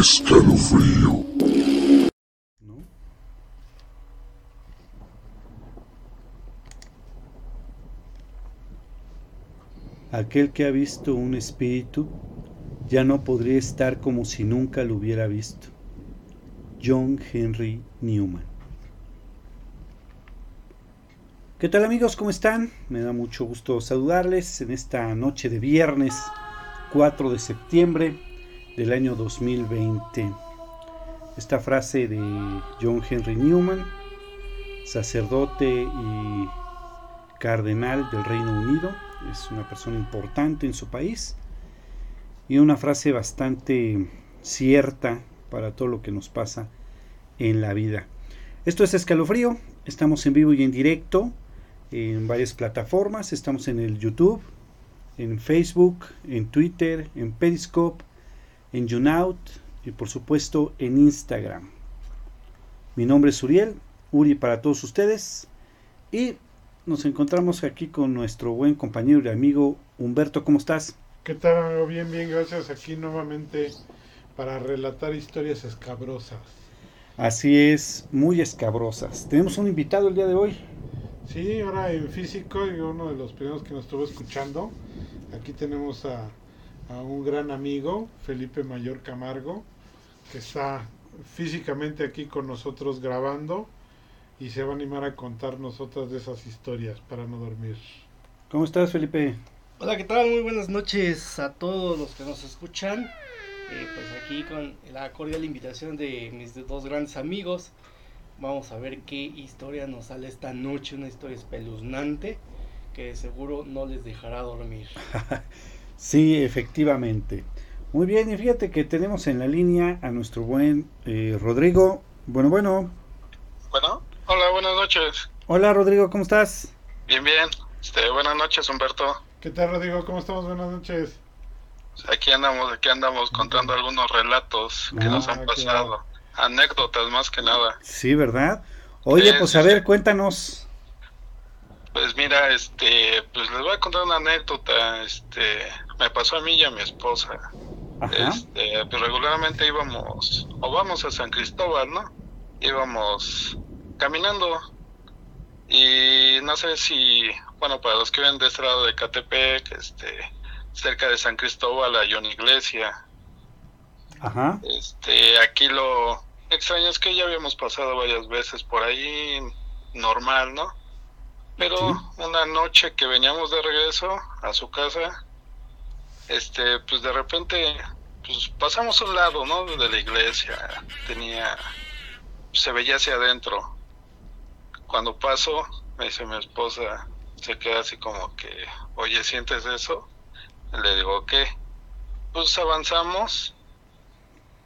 Escalofrío. Aquel que ha visto un espíritu ya no podría estar como si nunca lo hubiera visto. John Henry Newman. ¿Qué tal amigos? ¿Cómo están? Me da mucho gusto saludarles en esta noche de viernes 4 de septiembre del año 2020. Esta frase de John Henry Newman, sacerdote y cardenal del Reino Unido, es una persona importante en su país y una frase bastante cierta para todo lo que nos pasa en la vida. Esto es Escalofrío, estamos en vivo y en directo en varias plataformas, estamos en el YouTube, en Facebook, en Twitter, en Periscope, en YouNout y por supuesto en Instagram. Mi nombre es Uriel, Uri para todos ustedes y nos encontramos aquí con nuestro buen compañero y amigo Humberto. ¿Cómo estás? ¿Qué tal, amigo? Bien, bien, gracias. Aquí nuevamente para relatar historias escabrosas. Así es, muy escabrosas. Tenemos un invitado el día de hoy. Sí, ahora en físico y uno de los primeros que nos estuvo escuchando. Aquí tenemos a, a un gran amigo, Felipe Mayor Camargo, que está físicamente aquí con nosotros grabando y se va a animar a contarnos otras de esas historias para no dormir. ¿Cómo estás, Felipe? Hola, ¿qué tal? Muy buenas noches a todos los que nos escuchan. Eh, pues aquí con la cordial invitación de mis dos grandes amigos. Vamos a ver qué historia nos sale esta noche, una historia espeluznante que seguro no les dejará dormir. sí, efectivamente. Muy bien, y fíjate que tenemos en la línea a nuestro buen eh, Rodrigo. Bueno, bueno. Bueno. Hola, buenas noches. Hola, Rodrigo, ¿cómo estás? Bien, bien. Este, buenas noches, Humberto. ¿Qué tal, Rodrigo? ¿Cómo estamos? Buenas noches. Aquí andamos, aquí andamos contando algunos relatos que nos han ah, pasado. Anécdotas más que nada. Sí, ¿verdad? Oye, pues a ver, cuéntanos. Pues mira, este, pues les voy a contar una anécdota, este, me pasó a mí y a mi esposa. Este, pues regularmente íbamos, o vamos a San Cristóbal, ¿no? Íbamos caminando. Y no sé si, bueno, para los que ven de este lado de Catepec, este, cerca de San Cristóbal hay una iglesia. Ajá. Este, aquí lo extraño es que ya habíamos pasado varias veces por ahí, normal, ¿no? Pero una noche que veníamos de regreso a su casa, este, pues de repente, pues pasamos a un lado, ¿no? De la iglesia, tenía, se veía hacia adentro cuando paso, me dice mi esposa, se queda así como que, oye, ¿sientes eso? Le digo, ¿qué? Pues avanzamos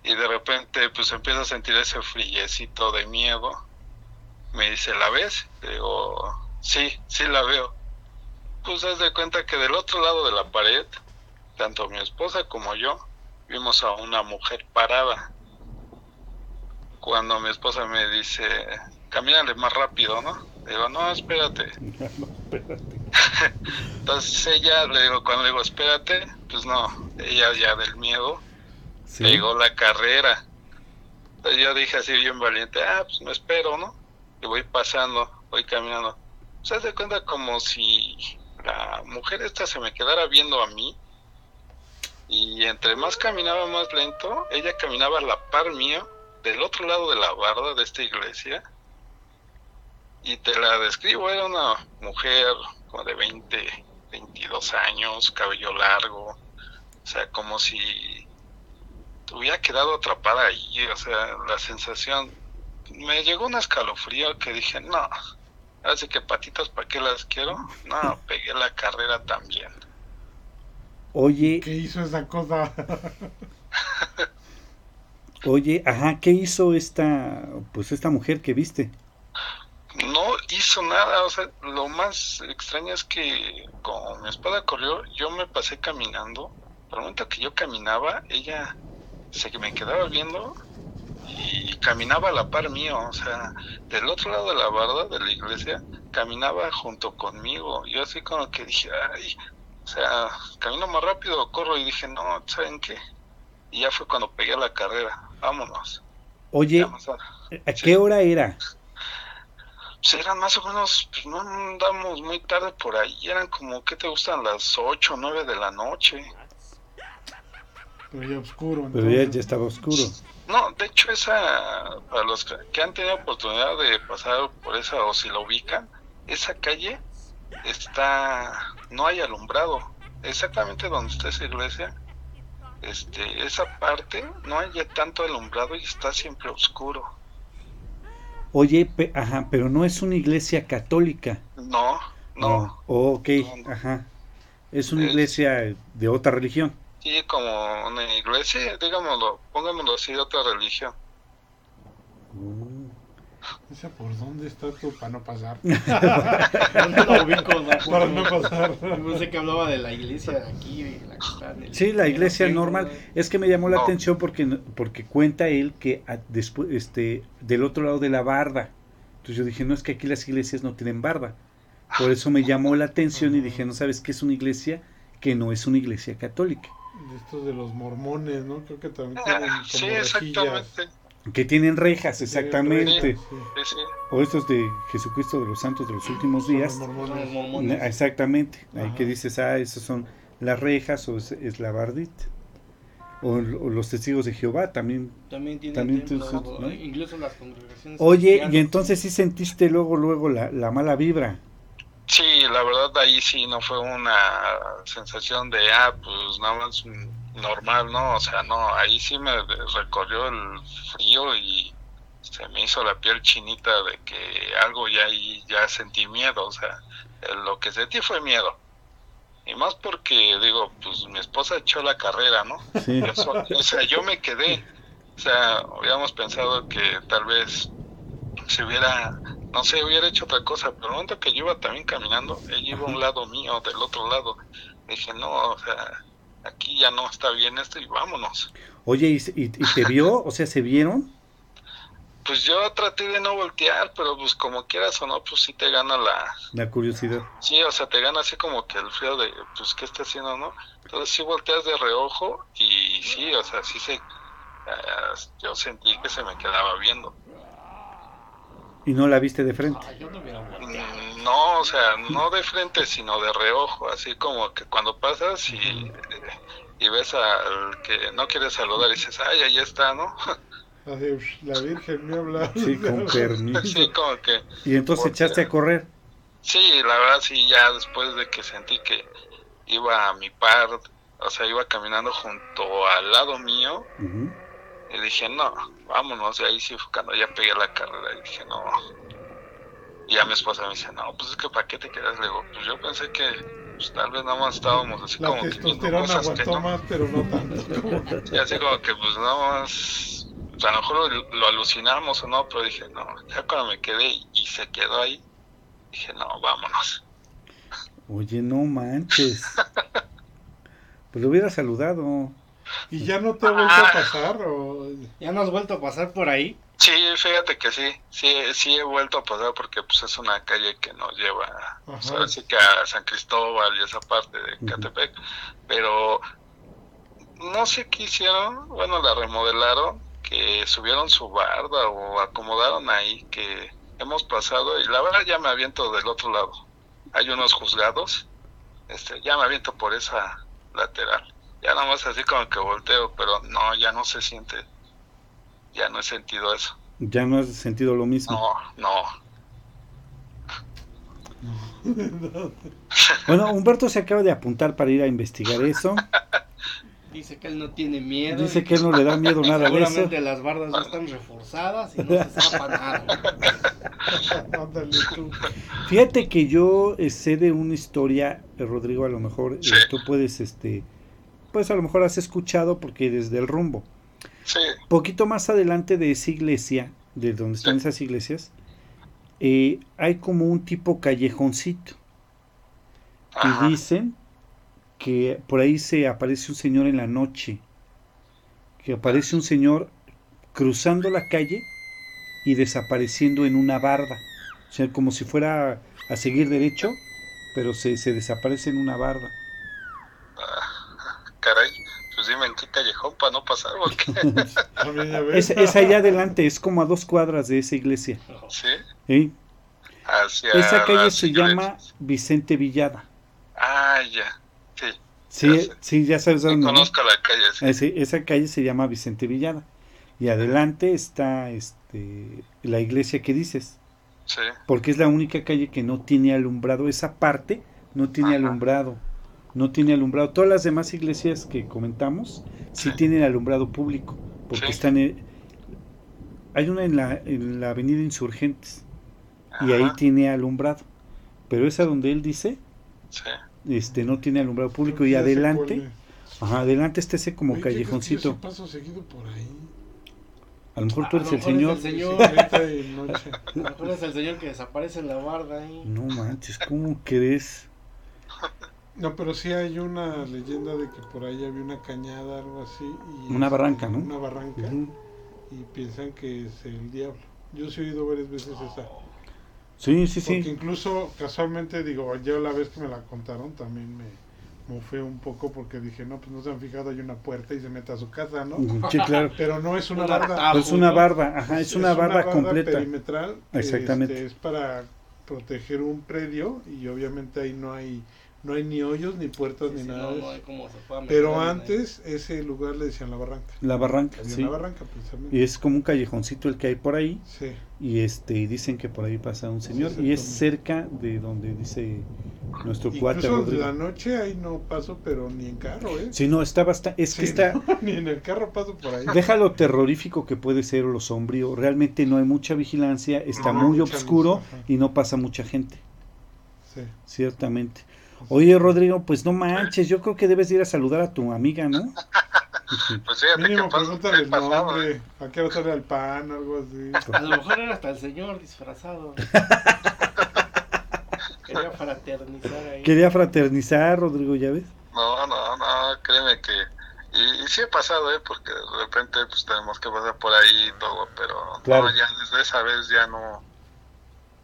y de repente pues empieza a sentir ese frillecito de miedo. Me dice, ¿la ves? Le digo, sí, sí la veo. Pues haz de cuenta que del otro lado de la pared, tanto mi esposa como yo, vimos a una mujer parada. Cuando mi esposa me dice, camínale más rápido, ¿no? Le digo, no, espérate. no, espérate. Entonces ella, le digo, cuando le digo, espérate, pues no, ella ya del miedo, le digo la carrera. Entonces yo dije así bien valiente, ah, pues no espero, ¿no? Y voy pasando, voy caminando. Se hace cuenta como si la mujer esta se me quedara viendo a mí. Y entre más caminaba más lento, ella caminaba a la par mío, del otro lado de la barda de esta iglesia y te la describo, era una mujer como de 20, 22 años, cabello largo, o sea, como si hubiera quedado atrapada ahí, o sea, la sensación, me llegó un escalofrío que dije, no, así que patitas, ¿para qué las quiero? No, pegué la carrera también. Oye. ¿Qué hizo esa cosa? Oye, ajá, ¿qué hizo esta, pues esta mujer que viste? no hizo nada, o sea, lo más extraño es que con mi espada corrió, yo me pasé caminando, al momento que yo caminaba, ella se me quedaba viendo y caminaba a la par mío, o sea, del otro lado de la barda de la iglesia, caminaba junto conmigo, yo así como que dije, ay, o sea, camino más rápido, corro y dije, no, ¿saben qué? Y ya fue cuando pegué la carrera. vámonos. Oye, a- ¿a qué hora era? Pues eran más o menos, pues no andamos muy tarde por ahí, eran como, ¿qué te gustan? Las 8 o 9 de la noche. Pero ya oscuro. Pero ya, entonces. ya estaba oscuro. No, de hecho esa, para los que, han tenido oportunidad de pasar por esa o si la ubican, esa calle está, no hay alumbrado, exactamente donde está esa iglesia, este, esa parte no hay ya tanto alumbrado y está siempre oscuro. Oye, pe- ajá, pero no es una iglesia católica. No, no, Oh, ok, No. ajá. Es una Es- iglesia de otra religión. Sí como una iglesia, digámoslo, pongámoslo así de otra religión. Esa por dónde está tú para no pasar. No lo ubico, no, para no pasar. No sé que hablaba de la iglesia de aquí, la Sí, la iglesia normal. Es que me llamó la No. atención porque, porque cuenta él que a- después, este, del otro lado de la barda. Entonces yo dije, no es que aquí las iglesias no tienen barda. Por eso me llamó la atención y dije, no sabes qué es una iglesia que no es una iglesia católica. De estos de los mormones, ¿no? Creo que también Ah, tienen como sí, rejillas. exactamente. Que tienen rejas, exactamente. sí. Sí, sí. O estos de Jesucristo de los Santos de los últimos los días. Los mormones. mormones. Na- Exactamente. Ahí Ajá. que dices, ah, esas son las rejas o es, es la bardita. O, o los testigos de Jehová también. También tienen También templo, tú- ¿no? incluso las congregaciones. Oye, y entonces sí sentiste luego, luego la, la mala vibra. Sí, la verdad ahí sí no fue una sensación de, ah, pues nada más normal, ¿no? O sea, no, ahí sí me recorrió el frío y se me hizo la piel chinita de que algo ya ahí ya sentí miedo, o sea, lo que sentí fue miedo. Y más porque, digo, pues mi esposa echó la carrera, ¿no? Sí. O sea, yo me quedé. O sea, habíamos pensado que tal vez se hubiera, no sé, hubiera hecho otra cosa, pero el momento que yo iba también caminando, ella iba a un lado mío, del otro lado. Dije, no, o sea, aquí ya no está bien esto y vámonos. Oye, ¿y, y- y te vio? O sea, ¿se vieron? Pues yo traté de no voltear, pero pues como quieras o no, pues sí te gana la, La curiosidad. sí, o sea, te gana así como que el frío de, pues, ¿qué está haciendo, no? Entonces sí volteas de reojo y sí, o sea, sí se, eh, yo sentí que se me quedaba viendo. Y no la viste de frente. Ah, yo no. Mm, No, o sea, no de frente, sino de reojo, así como que cuando pasas y, y ves al que no quieres saludar y dices, ay, ahí está, ¿no? "Ush, la Virgen me habla. Sí, con permiso. Así como que, Y entonces echaste a correr. sí, la verdad sí, ya después de que sentí que iba a mi par, o sea, iba caminando junto al lado mío, Ujú. Y dije, no, vámonos, y ahí sí fue cuando ya pegué la carrera, y dije, no. Y ya mi esposa me dice, no, pues es que ¿para qué te quedas? Le digo, pues yo pensé que pues, tal vez nada más estábamos así La como que viendo cosas que no. más, pero no tanto. Y así como que pues nada más, o sea, a lo mejor lo, lo alucinamos o no, pero dije, no, ya cuando me quedé y, y se quedó ahí, dije, no, vámonos. Oye, no manches. Pues lo hubiera saludado. ¿Y ya no te ha vuelto a pasar? O... ¿Ya no has vuelto a pasar por ahí? Sí, fíjate que sí, sí, sí he vuelto a pasar porque pues es una calle que nos lleva, pues, ahora sí que a San Cristóbal y esa parte de. Catepec, pero no sé qué hicieron, bueno, la remodelaron, que subieron su barda o acomodaron ahí, que hemos pasado y la verdad ya me aviento del otro lado. Hay unos juzgados, este, ya me aviento por esa lateral. Ya nada más así como que volteo, pero no, ya no se siente, ya no he sentido eso. Ya no has sentido lo mismo. No, no. Bueno, Humberto se acaba de apuntar para ir a investigar eso. Dice que él no tiene miedo. Dice que él no le da miedo nada de eso. Seguramente las bardas ya están reforzadas y no se escapa nada. Fíjate que yo eh, sé de una historia, eh, Rodrigo, a lo mejor eh, Sí. tú puedes, este, pues a lo mejor has escuchado porque desde el rumbo. Sí, Poquito más adelante de esa iglesia, de donde están Sí. esas iglesias, eh, hay como un tipo callejoncito. ajá. Y dicen que por ahí se aparece un señor en la noche, que aparece un señor cruzando la calle y desapareciendo en una barda. O sea, como si fuera a seguir derecho, pero se, se desaparece en una barda. Caray, pues dime en qué callejón para no pasar, porque... Es, es allá adelante, es como a dos cuadras de esa iglesia. sí, ¿sí? hacia Esa calle se llama. Vicente Villada. Ah, ya, sí. Sí, Ya sí, sabes Sí, dónde. ¿no? conozco la calle, sí. Ese- esa calle se llama Vicente Villada. Y adelante está este, la iglesia que dices, Sí, porque es la única calle que no tiene alumbrado. Esa parte no tiene Ajá. alumbrado. No tiene alumbrado. Todas las demás iglesias que comentamos sí, Sí. tienen alumbrado público, porque Sí. están en- hay una en la, en la avenida Insurgentes y ahí tiene alumbrado. Pero esa donde él dice, sí. este no tiene alumbrado público y adelante, ajá, adelante está ese como Oye, ¿qué crees que yo callejoncito. paso seguido por ahí. A lo mejor tú A eres el señor. es el señor. Sí, ahorita de noche. A lo mejor es el señor que desaparece en la barda ahí. No manches, ¿cómo crees? No, pero sí hay una leyenda de que por ahí había una cañada, algo así. Y Una este, barranca, ¿no? Una barranca. Y piensan que es el diablo. Yo sí he oído varias veces esa. Sí, sí, Porque sí. incluso casualmente, digo, yo la vez que me la contaron también me mofé un poco porque dije, no, pues no se han fijado, hay una puerta y se mete a su casa, ¿no? Sí, claro. Pero no es una atajo. Es una ¿no? barda, ajá, es una barda completa. perimetral. Exactamente. este, es para proteger un predio y obviamente ahí no hay no hay ni hoyos ni puertas Sí, ni sí, nada no, no hay meter Pero ahí. antes ese lugar le decían la barranca. La barranca, sí. una barranca precisamente. Y es como un callejoncito el que hay por ahí. Sí. Y este y dicen que por ahí pasa un señor. Sí, Y es cerca de donde dice nuestro cuate Incluso Rodrigo. la noche ahí no paso, pero ni en carro, ¿eh? Sí, no, está bastante. Es que está. no, ni en el carro paso por ahí. Deja lo terrorífico que puede ser o lo sombrío. Realmente no hay mucha vigilancia, está No muy oscuro luz, y no pasa mucha gente. Sí. Ciertamente. Oye, Rodrigo, pues no manches, yo creo que debes ir a saludar a tu amiga, ¿no? Pues fíjate Mínimo que pregúntale el pasado, nombre, ¿eh? a qué hora sale al pan, algo así. A lo mejor era hasta el señor disfrazado. Quería fraternizar ahí. Quería fraternizar, Rodrigo, ¿ya ves? No, no, no, créeme que... Y, y sí he pasado, ¿eh? Porque de repente pues tenemos que pasar por ahí y todo, pero Claro. no, ya desde esa vez ya no...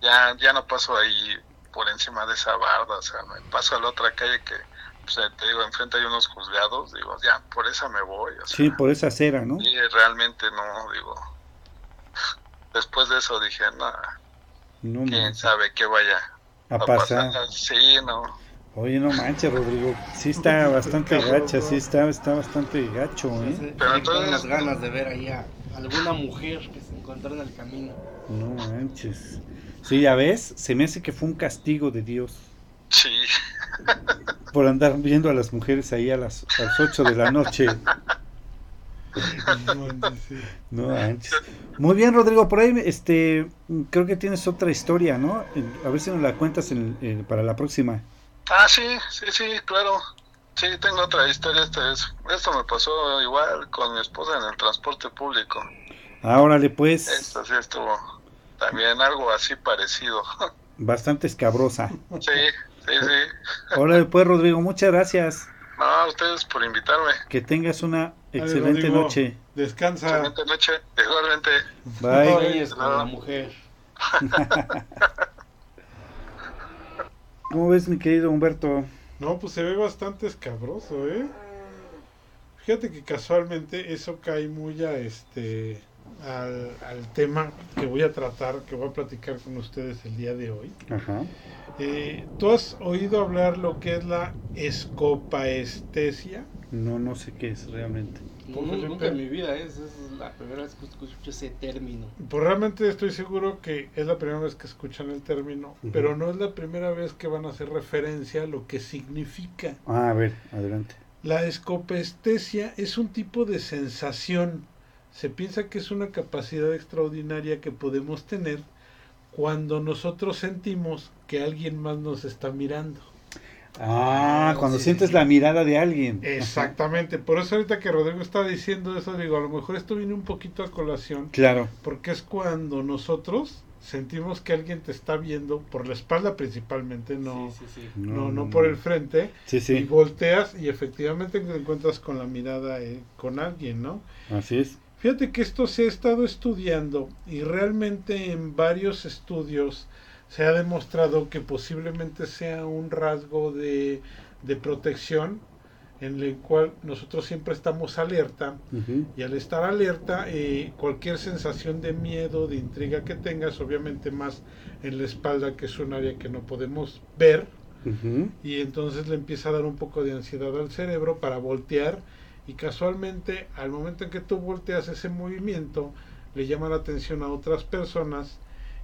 Ya, ya no paso ahí por encima de esa barda, o sea, me paso a la otra calle que, pues, eh, te digo, enfrente hay unos juzgados, digo, ya, por esa me voy, o sea, Sí, por esa acera, ¿no? y realmente no, digo, después de eso dije, no, No quién manches, sabe qué vaya a a pasar. pasar, sí, no, Oye, no manches, Rodrigo. Sí está bastante gacha, sí está, está bastante gacho, ¿eh? Pero entonces- las ganas de ver ahí a alguna mujer que se encontró en el camino. No manches. Sí, ya ves, se me hace que fue un castigo de Dios sí, por andar viendo a las mujeres ahí a las, a las 8 de la noche. No manches. Muy bien, Rodrigo, por ahí este creo que tienes otra historia, ¿no? A ver si nos la cuentas en- en- para la próxima. ah, sí, sí, sí, claro, sí, tengo otra historia, esta es, esto me pasó igual con mi esposa en el transporte público, Órale, pues, esto sí estuvo también algo así parecido, bastante escabrosa. sí, sí, sí, Órale, pues, Rodrigo, muchas gracias. no, a ustedes por invitarme, Que tengas una excelente noche. Descansa. excelente noche, igualmente, Bye. Con no. la mujer. ¿Cómo ves, mi querido Humberto? No, pues se ve bastante escabroso, ¿eh? Fíjate que casualmente eso cae muy a este al, al tema que voy a tratar, que voy a platicar con ustedes el día de hoy. Ajá. Eh, ¿Tú has oído hablar lo que es la escopaestesia? No, no sé qué es realmente. No, nunca en mi vida, ¿eh? esa es la primera vez que escucho ese término. Pues realmente estoy seguro que es la primera vez que escuchan el término, Ujú. pero no es la primera vez que van a hacer referencia a lo que significa. Ah, a ver, adelante. La escopestesia es un tipo de sensación. Se piensa que es una capacidad extraordinaria que podemos tener cuando nosotros sentimos que alguien más nos está mirando. Ah, Ah, cuando sí, sientes sí. la mirada de alguien. Exactamente. Por eso ahorita que Rodrigo está diciendo eso, digo, a lo mejor esto viene un poquito a colación, Claro. porque es cuando nosotros sentimos que alguien te está viendo por la espalda principalmente, no, Sí, sí, sí. no, no por el frente, Sí, y volteas y efectivamente te encuentras con la mirada eh, con alguien, ¿no? así es. Fíjate que esto se ha estado estudiando y realmente en varios estudios se ha demostrado que posiblemente sea un rasgo de, de protección en el cual nosotros siempre estamos alerta y al estar alerta eh, cualquier sensación de miedo, de intriga que tengas, obviamente más en la espalda que es un área que no podemos ver y entonces le empieza a dar un poco de ansiedad al cerebro para voltear y casualmente al momento en que tú volteas ese movimiento le llama la atención a otras personas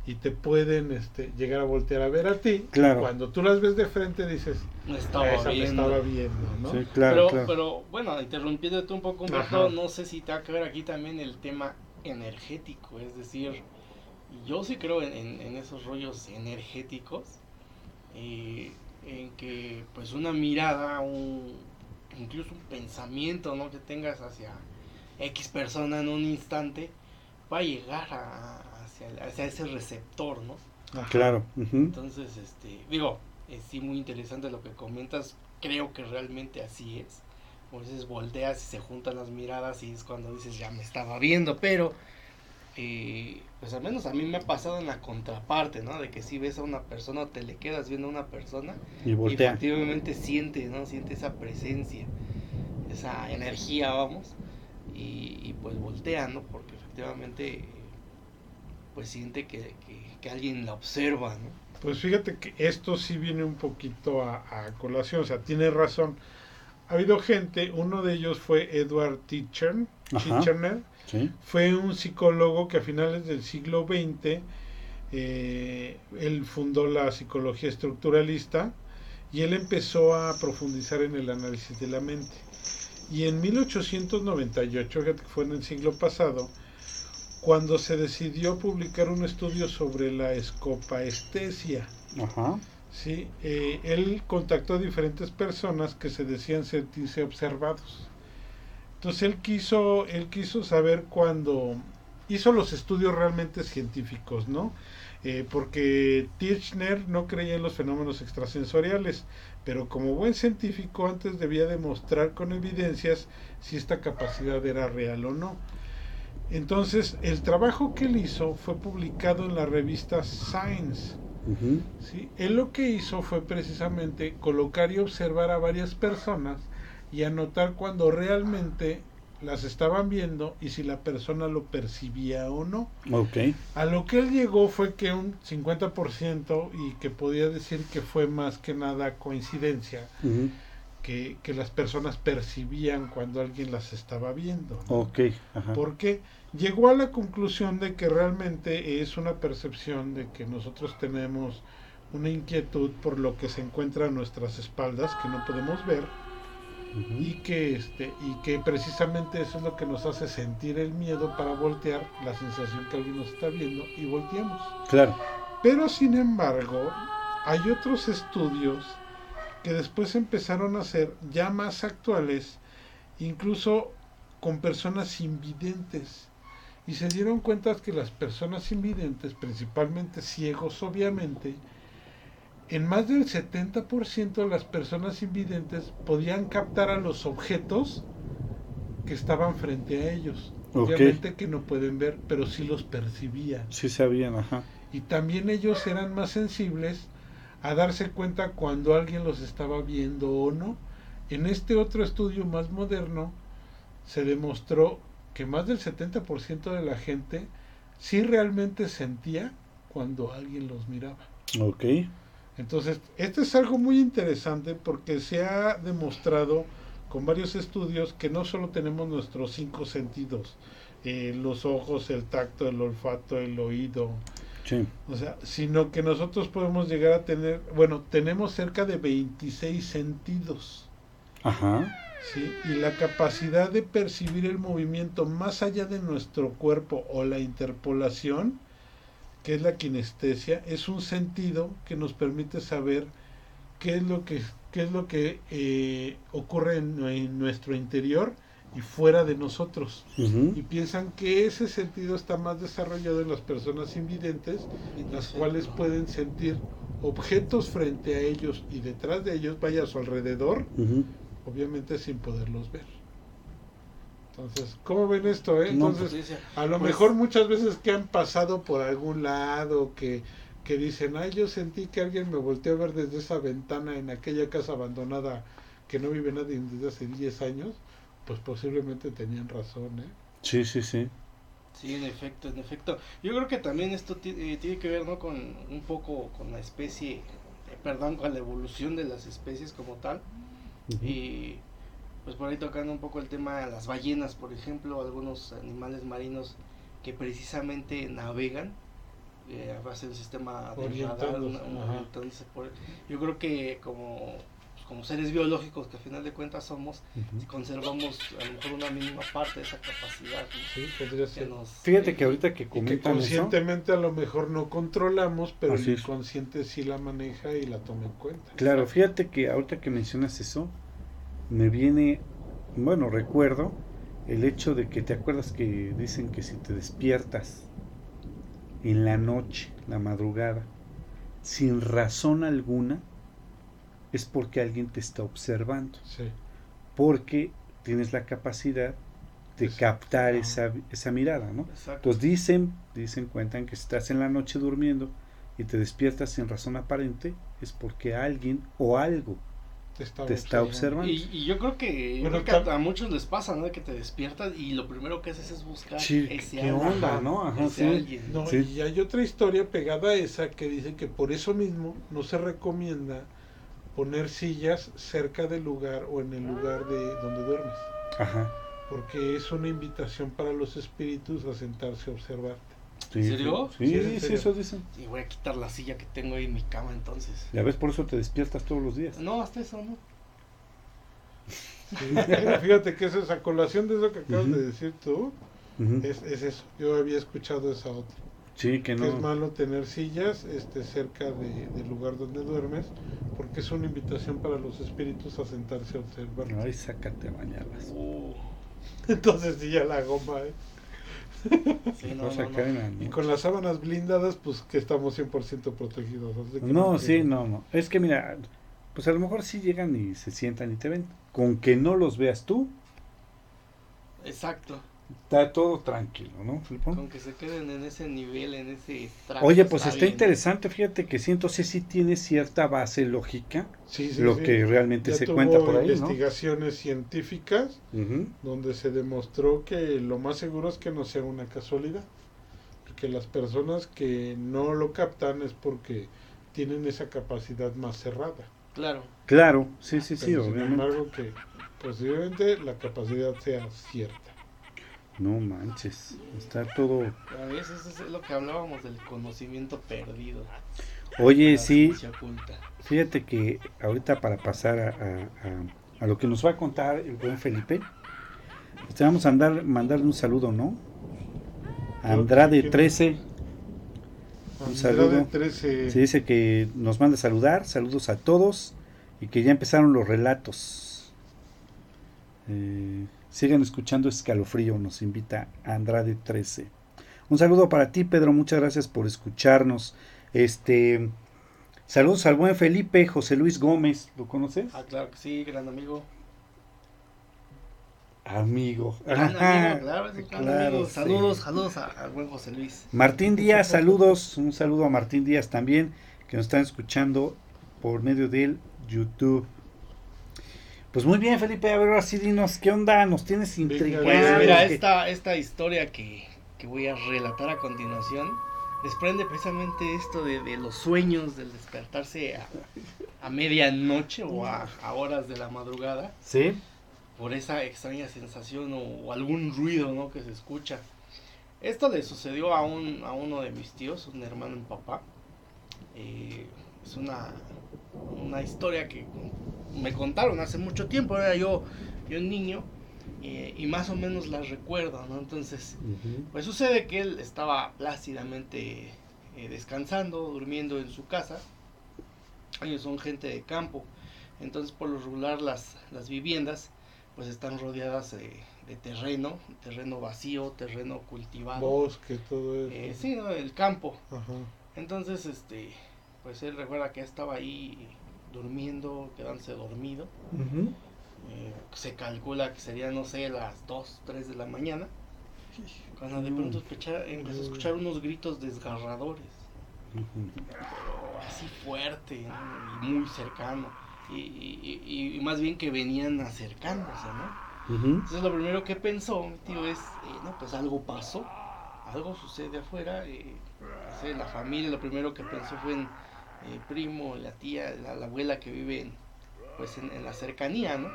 y te pueden este, llegar a voltear a ver a ti. Claro. Cuando tú las ves de frente dices, No estaba esa me viendo. estaba viendo, ¿no? Sí, claro, pero, claro. pero bueno, interrumpiéndote un poco, Humberto, no sé si te va que ver aquí también el tema energético, es decir, yo sí creo en, en- en esos rollos energéticos, eh, en que pues una mirada, un, incluso un pensamiento ¿no? que tengas hacia X persona en un instante, va a llegar a, hacia, hacia ese receptor, ¿no? Ajá. Claro. Entonces, este, digo, es sí muy interesante lo que comentas, creo que realmente así es. A veces volteas y se juntan las miradas y es cuando dices ya me estaba viendo, pero eh, pues al menos a mí me ha pasado en la contraparte, ¿no? De que si ves a una persona o te le quedas viendo a una persona Y y efectivamente siente, ¿no? Siente esa presencia, esa energía, vamos, y, y, pues voltea, ¿no? Porque efectivamente pues siente que, que- que alguien la observa, ¿no? Pues fíjate que esto sí viene un poquito a, a colación, o sea, tiene razón. Ha habido gente, uno de ellos fue Edward Tichern, Ajá. Ticherner, Sí. fue un psicólogo que a finales del siglo XX eh, él fundó la psicología estructuralista y él empezó a profundizar en el análisis de la mente. Y en 1898, fíjate que fue en el siglo pasado, cuando se decidió publicar un estudio sobre la escopaestesia. Ajá. Sí, eh, él contactó a diferentes personas que se decían sentirse observados. Entonces él quiso, él quiso saber cuando hizo los estudios realmente científicos, ¿no? Eh, porque Tirchner no creía en los fenómenos extrasensoriales, pero como buen científico antes debía demostrar con evidencias si esta capacidad era real o no. Entonces el trabajo que él hizo fue publicado en la revista Science. ¿sí? Él lo que hizo fue precisamente colocar y observar a varias personas y anotar cuando realmente las estaban viendo y si la persona lo percibía o no. Ok. A lo que él llegó fue que un 50% y que podía decir que fue más que nada coincidencia, ujú. que, que las personas percibían cuando alguien las estaba viendo. ¿no? Ajá. porque llegó a la conclusión de que realmente es una percepción de que nosotros tenemos una inquietud por lo que se encuentra a nuestras espaldas que no podemos ver Ujú. y que este y que precisamente eso es lo que nos hace sentir el miedo para voltear la sensación que alguien nos está viendo y volteamos Claro. pero sin embargo hay otros estudios que después empezaron a ser ya más actuales incluso con personas invidentes y se dieron cuenta que las personas invidentes principalmente ciegos obviamente en más del 70% de las personas invidentes podían captar a los objetos que estaban frente a ellos. Obviamente que no pueden ver, pero sí los percibían. Sí sabían, ajá. Y también ellos eran más sensibles a darse cuenta cuando alguien los estaba viendo o no. En este otro estudio más moderno se demostró que más del 70% de la gente sí realmente sentía cuando alguien los miraba. Ok. Entonces, esto es algo muy interesante porque se ha demostrado con varios estudios que no solo tenemos nuestros cinco sentidos, eh, los ojos, el tacto, el olfato, el oído, Sí. o sea, sino que nosotros podemos llegar a tener, bueno, tenemos cerca de 26 sentidos, Ajá. ¿sí? Y la capacidad de percibir el movimiento más allá de nuestro cuerpo o la interpolación, que es la kinestesia, es un sentido que nos permite saber qué es lo que, qué es lo que eh, ocurre en, en nuestro interior y fuera de nosotros. Y piensan que ese sentido está más desarrollado en las personas invidentes, las cuales pueden sentir objetos frente a ellos y detrás de ellos, vaya a su alrededor, obviamente sin poderlos ver. Entonces, ¿cómo ven esto? eh? Entonces, sí. a lo Pues- mejor muchas veces que han pasado por algún lado, que, que dicen, ay, yo sentí que alguien me volteó a ver desde esa ventana en aquella casa abandonada que no vive nadie desde hace 10 años, pues posiblemente tenían razón, ¿eh? Sí, sí, sí. Sí, en efecto, en efecto. Yo creo que también esto eh, tiene que ver, ¿no? Con un poco con la especie, eh, perdón, con la evolución de las especies como tal. Y pues por ahí tocando un poco el tema de las ballenas, por ejemplo, algunos animales marinos que precisamente navegan eh, a base del sistema de radar, entonces yo creo que como como seres biológicos que al final de cuentas somos, conservamos a lo mejor una mínima parte de esa capacidad. Sí, podría ser. Fíjate que ahorita que comentan conscientemente a lo mejor no controlamos, pero el inconsciente sí la maneja y la toma en cuenta. Claro, fíjate que ahorita que mencionas eso, me viene, bueno, recuerdo el hecho de que te acuerdas que dicen que si te despiertas en la noche, la madrugada, sin razón alguna, es porque alguien te está observando. Porque tienes la capacidad de captar esa, esa mirada, ¿no? Entonces dicen, dicen, cuentan que estás en la noche durmiendo y te despiertas sin razón aparente, es porque alguien o algo te está, observando. Y, yo creo que, a, muchos les pasa, ¿no? Que te despiertas y lo primero que haces es buscar ese ¿qué onda, ¿no? Y hay otra historia pegada a esa que dice que por eso mismo no se recomienda poner sillas cerca del lugar o en el lugar de donde duermes. Ajá. Porque es una invitación para los espíritus a sentarse a observarte. ¿En serio? Sí, sí, eso dicen. Y voy a quitar la silla que tengo ahí en mi cama entonces. Ya ves, por eso te despiertas todos los días. No, hasta eso no. fíjate que esa, esa colación de eso que acabas de decir tú, es, es eso. Yo había escuchado esa otra. Sí, que no. es malo tener sillas este, cerca de, del lugar donde duermes, porque es una invitación para los espíritus a sentarse a observar. Ay, sácate a bañarlas. Uh. Entonces sí, ya la goma, ¿eh? Sí, no, Y con las sábanas blindadas, pues que estamos 100% protegidos. no, sí, no, no. Es que mira, pues a lo mejor sí llegan y se sientan y te ven. Con que no los veas tú. Exacto. Está todo tranquilo, ¿no, Con que se queden en ese nivel, en ese Oye, pues está, interesante, fíjate que siento sí, sí tiene cierta base lógica lo que realmente se cuenta por ahí, investigaciones científicas donde se demostró que lo más seguro es que no sea una casualidad. Porque las personas que no lo captan es porque tienen esa capacidad más cerrada. Claro. Claro, sí, sí, sí, obviamente. Sin embargo, que posiblemente la capacidad sea cierta. No manches, está todo... A veces es lo que hablábamos del conocimiento perdido. Oye, sí, fíjate que ahorita para pasar a, a, lo que nos va a contar el buen Felipe, te vamos a andar, mandarle un saludo, ¿no? Andrade 13. Un saludo. 13. Se dice que nos manda saludar, saludos a todos y que ya empezaron los relatos. Eh, Sigan escuchando Escalofrío, nos invita Andrade 13. Un saludo para ti, Pedro, muchas gracias por escucharnos. Este saludos al buen Felipe José Luis Gómez, ¿lo conoces? Ah, claro que sí, gran amigo. Amigo. Gran amigo, claro, es amigo. Saludos, saludos al buen José Luis. Martín Díaz, saludos, un saludo a Martín Díaz también, que nos están escuchando por medio del YouTube. Pues muy bien, Felipe, a ver, ahora sí dinos, ¿qué onda? Nos tienes intrigados. Pues mira, esta, esta historia que, voy a relatar a continuación desprende precisamente esto de, los sueños, del despertarse a, medianoche o a, horas de la madrugada. Sí. Por esa extraña sensación o, algún ruido, ¿no? Que se escucha. Esto le sucedió a, un, a uno de mis tíos, un hermano en papá. Eh, es una, una historia que me contaron hace mucho tiempo, era yo, yo un niño, y más o menos la recuerdo, ¿no? Entonces, pues sucede que él estaba plácidamente eh, descansando, durmiendo en su casa. Ellos son gente de campo, entonces por lo regular las, las viviendas pues están rodeadas de, terreno, terreno vacío, terreno cultivado. Bosque, todo eso. Eh, sí, ¿no? el campo. Entonces, este, pues él recuerda que estaba ahí durmiendo, quedándose dormido. Eh, se calcula que sería, no sé, las 2, 3 de la mañana. Cuando de pronto empezó a escuchar unos gritos desgarradores. así fuerte y muy cercano. y, y- y más bien que venían acercándose, ¿no? Entonces lo primero que pensó mi tío es, eh, no, pues algo pasó, algo sucede afuera, eh, la familia, lo primero que pensó fue en eh, primo, la tía, la, la abuela que vive en, pues en, en la cercanía, ¿no?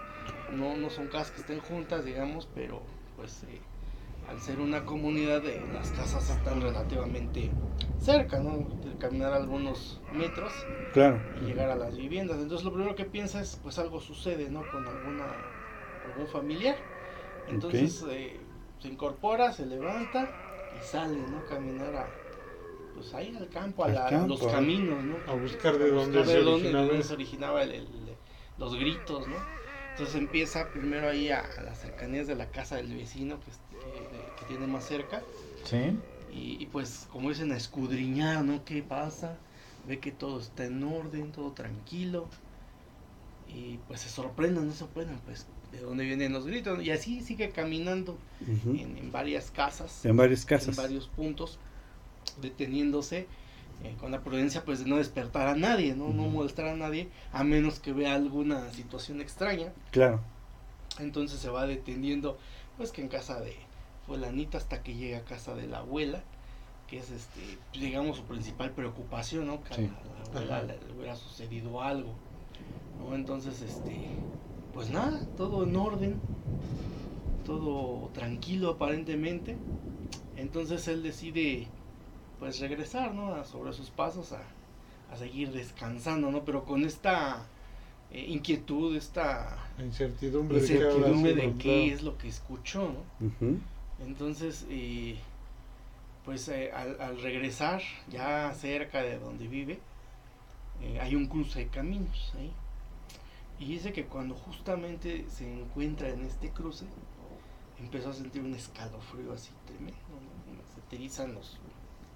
¿no? No son casas que estén juntas, digamos, pero pues eh, al ser una comunidad, eh, las casas están relativamente cerca, ¿no? De caminar algunos metros Claro. y llegar a las viviendas. Entonces lo primero que piensa es, pues algo sucede, ¿no? Con alguna algún familiar. Entonces eh, se incorpora, se levanta y sale, ¿no? Caminar a, pues ahí al campo, a la- campo, los ¿eh? caminos, ¿no? A buscar de dónde se originaba se originaba el- el- los gritos, ¿no? Entonces empieza primero ahí a, a las cercanías de la casa del vecino que, que- que tiene más cerca Sí. y, y pues como dicen a escudriñar, ¿no? ¿Qué pasa? Ve que todo está en orden, todo tranquilo y pues se sorprenden, no se sorprenden, pues de dónde vienen los gritos y así sigue caminando Ujú. en, en varias casas, En varias en casas. varios puntos, deteniéndose eh, con la prudencia pues de no despertar a nadie, ¿no? no molestar a nadie a menos que vea alguna situación extraña. Claro. Entonces se va deteniendo, pues que en casa de fulanita hasta que llega a casa de la abuela, que es este, digamos su principal preocupación, ¿no? Que Sí. a la abuela le, le hubiera sucedido algo, ¿no? Entonces, este, pues nada, todo en orden, todo tranquilo aparentemente. Entonces él decide, pues regresar, ¿no? A- sobre sus pasos a, a seguir descansando, ¿no? Pero con esta eh, inquietud, esta incertidumbre, de qué de es lo que escuchó, ¿no? Entonces, eh, pues eh, al, al regresar ya cerca de donde vive, eh, hay un cruce de caminos ahí. Y dice que cuando justamente se encuentra en este cruce, empezó a sentir un escalofrío así tremendo, ¿no? Se te erizan los,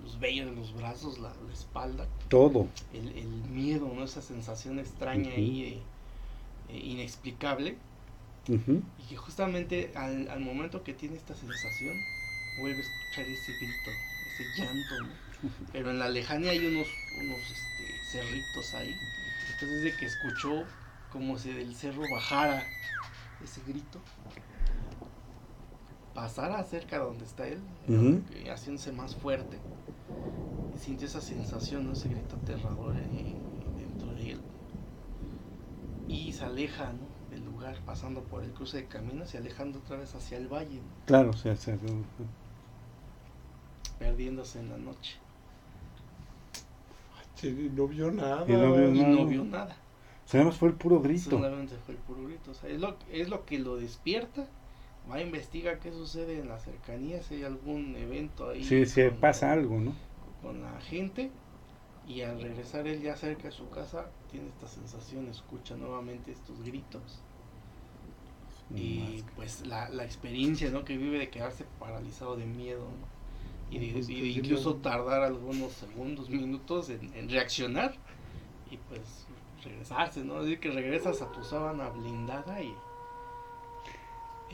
los vellos de los brazos, la, la espalda, Todo. el, el miedo, ¿no? Esa sensación extraña eh, inexplicable. Y que justamente al, al momento que tiene esta sensación, vuelve a escuchar ese grito, ese llanto, ¿no? Pero en la lejanía hay unos, unos este, cerritos ahí. Entonces de que escuchó como si del cerro bajara ese grito, pasara cerca de donde está él, haciéndose más fuerte. Y sintió esa sensación, ¿no? ese grito aterrador eh, dentro de él. Y se aleja ¿no? del lugar, pasando por el cruce de caminos y alejando otra vez hacia el valle, ¿no? Claro, o sea, o sea, perdiéndose en la noche. Sí, no vio nada. Y no vio Y No. no vio nada. o sea, fue el puro grito. Solamente fue el puro grito. O sea, es lo, es lo que lo despierta. Va a investigar qué sucede en las cercanías, si hay algún evento ahí. Sí, sí, con- pasa algo, ¿no? Con la gente. Y al regresar él ya cerca de su casa, tiene esta sensación, escucha nuevamente estos gritos. Y pues la, la experiencia ¿no? que vive de quedarse paralizado de miedo ¿no? y de, Pues y de incluso tardar algunos segundos, minutos en, en reaccionar y pues regresarse, ¿no? Es decir, que regresas a tu sábana blindada y,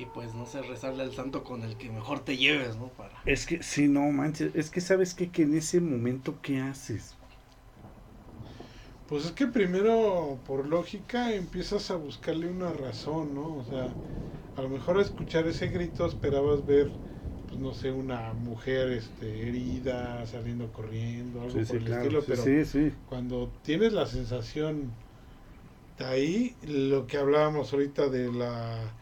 y pues no sé, rezarle al santo con el que mejor te lleves, ¿no? Para... Es que, sí, no manches, es que sabes qué? que en ese momento, ¿qué haces? Pues es que primero, por lógica, empiezas a buscarle una razón, ¿no? O sea, a lo mejor al escuchar ese grito esperabas ver, pues no sé, una mujer este, herida, saliendo corriendo, algo Sí, por sí, el claro. estilo, sí, pero sí, sí. cuando tienes la sensación de ahí, lo que hablábamos ahorita de la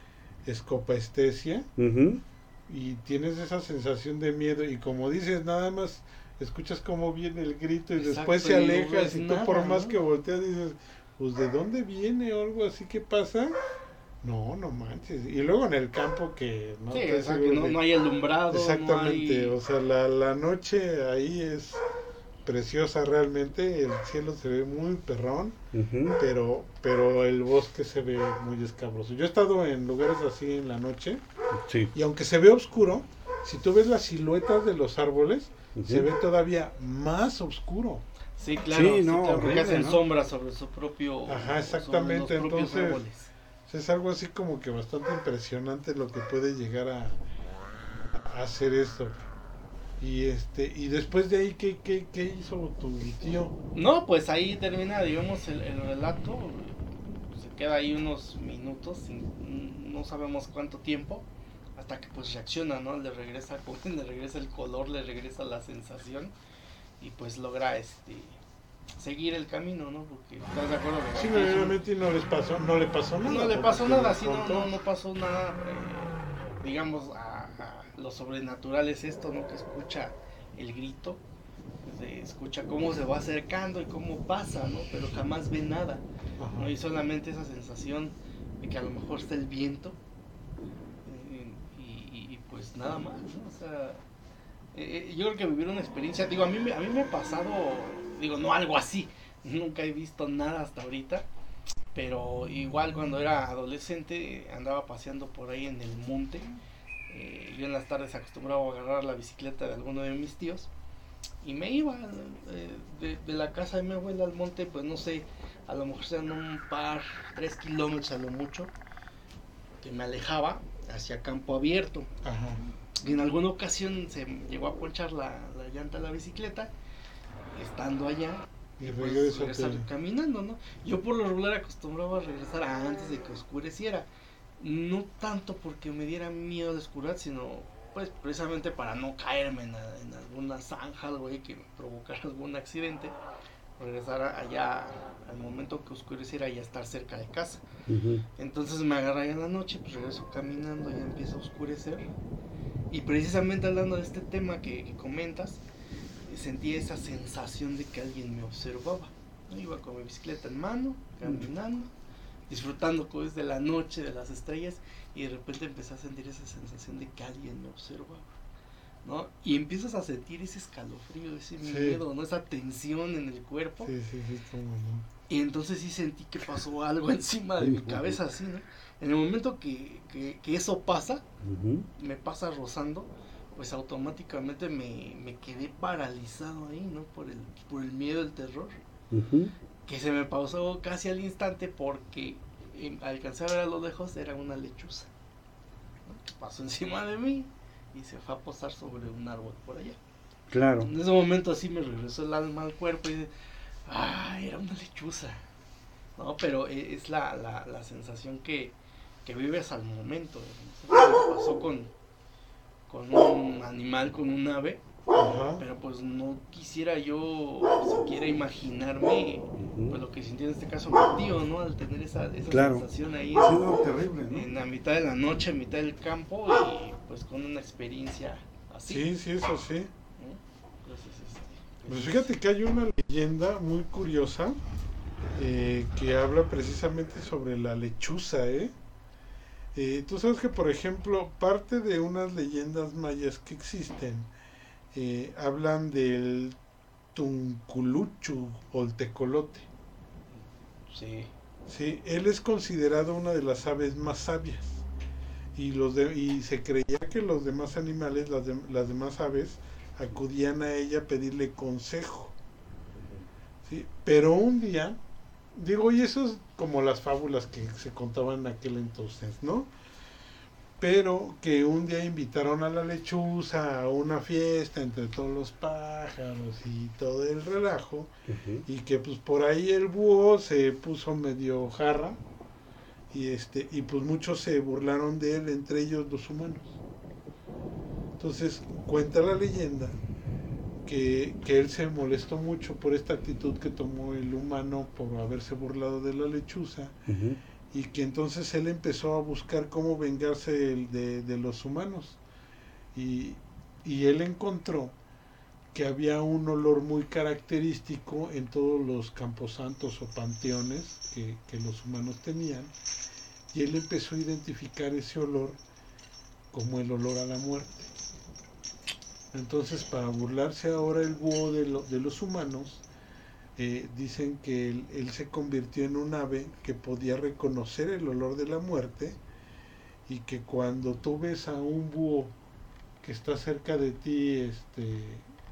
escopaestesia, Ujú. y tienes esa sensación de miedo. Y como dices nada más escuchas cómo viene el grito y Exacto, después se y no alejas y tú nada, por más ¿no? que volteas dices pues de dónde viene o algo así que pasa no no manches. Y luego en el campo que no sí, estás exacto, seguro no, de- no hay alumbrado, exactamente no hay... o sea la, la noche ahí es preciosa realmente el cielo se ve muy perrón pero pero el bosque se ve muy escabroso yo he estado en lugares así en la noche Sí. y aunque se ve oscuro, si tú ves las siluetas de los árboles, se ve todavía más oscuro. Sí, claro, Sí, sí, no, porque hacen ¿no? sombra sobre su propio... Ajá, exactamente, sobre los propios entonces- árboles. Es algo así como que bastante impresionante lo que puede llegar a, a hacer esto. Y este y después de ahí, ¿qué, qué, qué hizo tu tío? No, pues ahí termina, digamos, el, el relato. se queda ahí unos minutos, no sabemos cuánto tiempo, hasta que pues reacciona, ¿no? Le regresa, le regresa el color, le regresa la sensación y pues logra este seguir el camino, ¿no? Porque estás de acuerdo Sí, verdaderamente no les pasó, no le pasó nada. No le pasó nada, sí, no, no, pasó nada, eh, digamos, a, lo sobrenatural es esto, ¿no? Que escucha el grito, pues, escucha cómo se va acercando y cómo pasa, ¿no? Pero jamás ve nada, ¿no? Y solamente esa sensación de que a lo mejor está el viento eh, y, pues nada más, ¿no? O sea, eh, yo creo que vivir una experiencia, digo, a mí, a mí me ha pasado digo, no algo así, nunca he visto nada hasta ahorita, pero igual cuando era adolescente andaba paseando por ahí en el monte, eh, yo en las tardes acostumbraba a agarrar la bicicleta de alguno de mis tíos y me iba eh, de, la casa de mi abuela al monte, pues no sé, a lo mejor sean un par, tres kilómetros a lo mucho, que me alejaba hacia campo abierto. Y en alguna ocasión se llegó a ponchar la, la llanta de la bicicleta estando allá y pues, regresar caminando, ¿no? Yo por lo regular acostumbraba a regresar antes de que oscureciera. No tanto porque me diera miedo de oscuridad, sino pues precisamente para no caerme en, alguna zanja, güey, que me provocara algún accidente. Regresar allá al momento que oscureciera y estar cerca de casa. Entonces me agarra ya en la noche, pues regreso caminando, ya empieza a oscurecer. Y precisamente hablando de este tema que, que comentas, sentía esa sensación de que alguien me observaba. Iba con mi bicicleta en mano, caminando, disfrutando pues, de la noche, de las estrellas, y de repente empecé a sentir esa sensación de que alguien me observaba. ¿no? Y empiezas a sentir ese escalofrío, ese miedo, ¿no? Esa tensión en el cuerpo. Y entonces sí sentí que pasó algo encima de mi cabeza, así, ¿no? En el momento que, eso pasa, me pasa rozando, pues automáticamente me, me, quedé paralizado ahí, ¿no? Por el, por el miedo, el terror. Que se me pausó casi al instante porque eh, alcancé a ver a lo lejos, era una lechuza. pasó encima de mí y se fue a posar sobre un árbol por allá. Claro. En ese momento así me regresó el alma al cuerpo y ah, era una lechuza. No, pero e, es la, la, la sensación que, que vives al momento. pasó con con un animal, con un ave. Pero pues no quisiera yo siquiera imaginarme pues, lo que sintió en este caso mi tío, ¿no? Al tener esa, esa sensación ahí en, la mitad de la noche, en mitad del campo y pues con una experiencia así. Sí, sí, eso sí. Este, pues fíjate que hay una leyenda muy curiosa eh, que habla precisamente sobre la lechuza, ¿eh? Eh, tú sabes que, por ejemplo, parte de unas leyendas mayas que existen eh, hablan del Tunculuchu o el tecolote. Sí. Sí, él es considerado una de las aves más sabias. Y, los de, y se creía que los demás animales, las, las demás aves, acudían a ella a pedirle consejo. ¿sí? Pero un día Digo, y eso es como las fábulas que se contaban en aquel entonces, ¿no? Pero que un día invitaron a la lechuza a una fiesta entre todos los pájaros y todo el relajo, y que pues por ahí el búho se puso medio jarra, y este, y pues muchos se burlaron de él, entre ellos los humanos. Entonces, cuenta la leyenda que, él se molestó mucho por esta actitud que tomó el humano por haberse burlado de la lechuza y que entonces él empezó a buscar cómo vengarse de, de los humanos. Y, y, él encontró que había un olor muy característico en todos los camposantos o panteones que, que los humanos tenían y él empezó a identificar ese olor como el olor a la muerte. Entonces, para burlarse ahora el búho de, de los humanos, eh, dicen que él, se convirtió en un ave que podía reconocer el olor de la muerte y que cuando tú ves a un búho que está cerca de ti, este,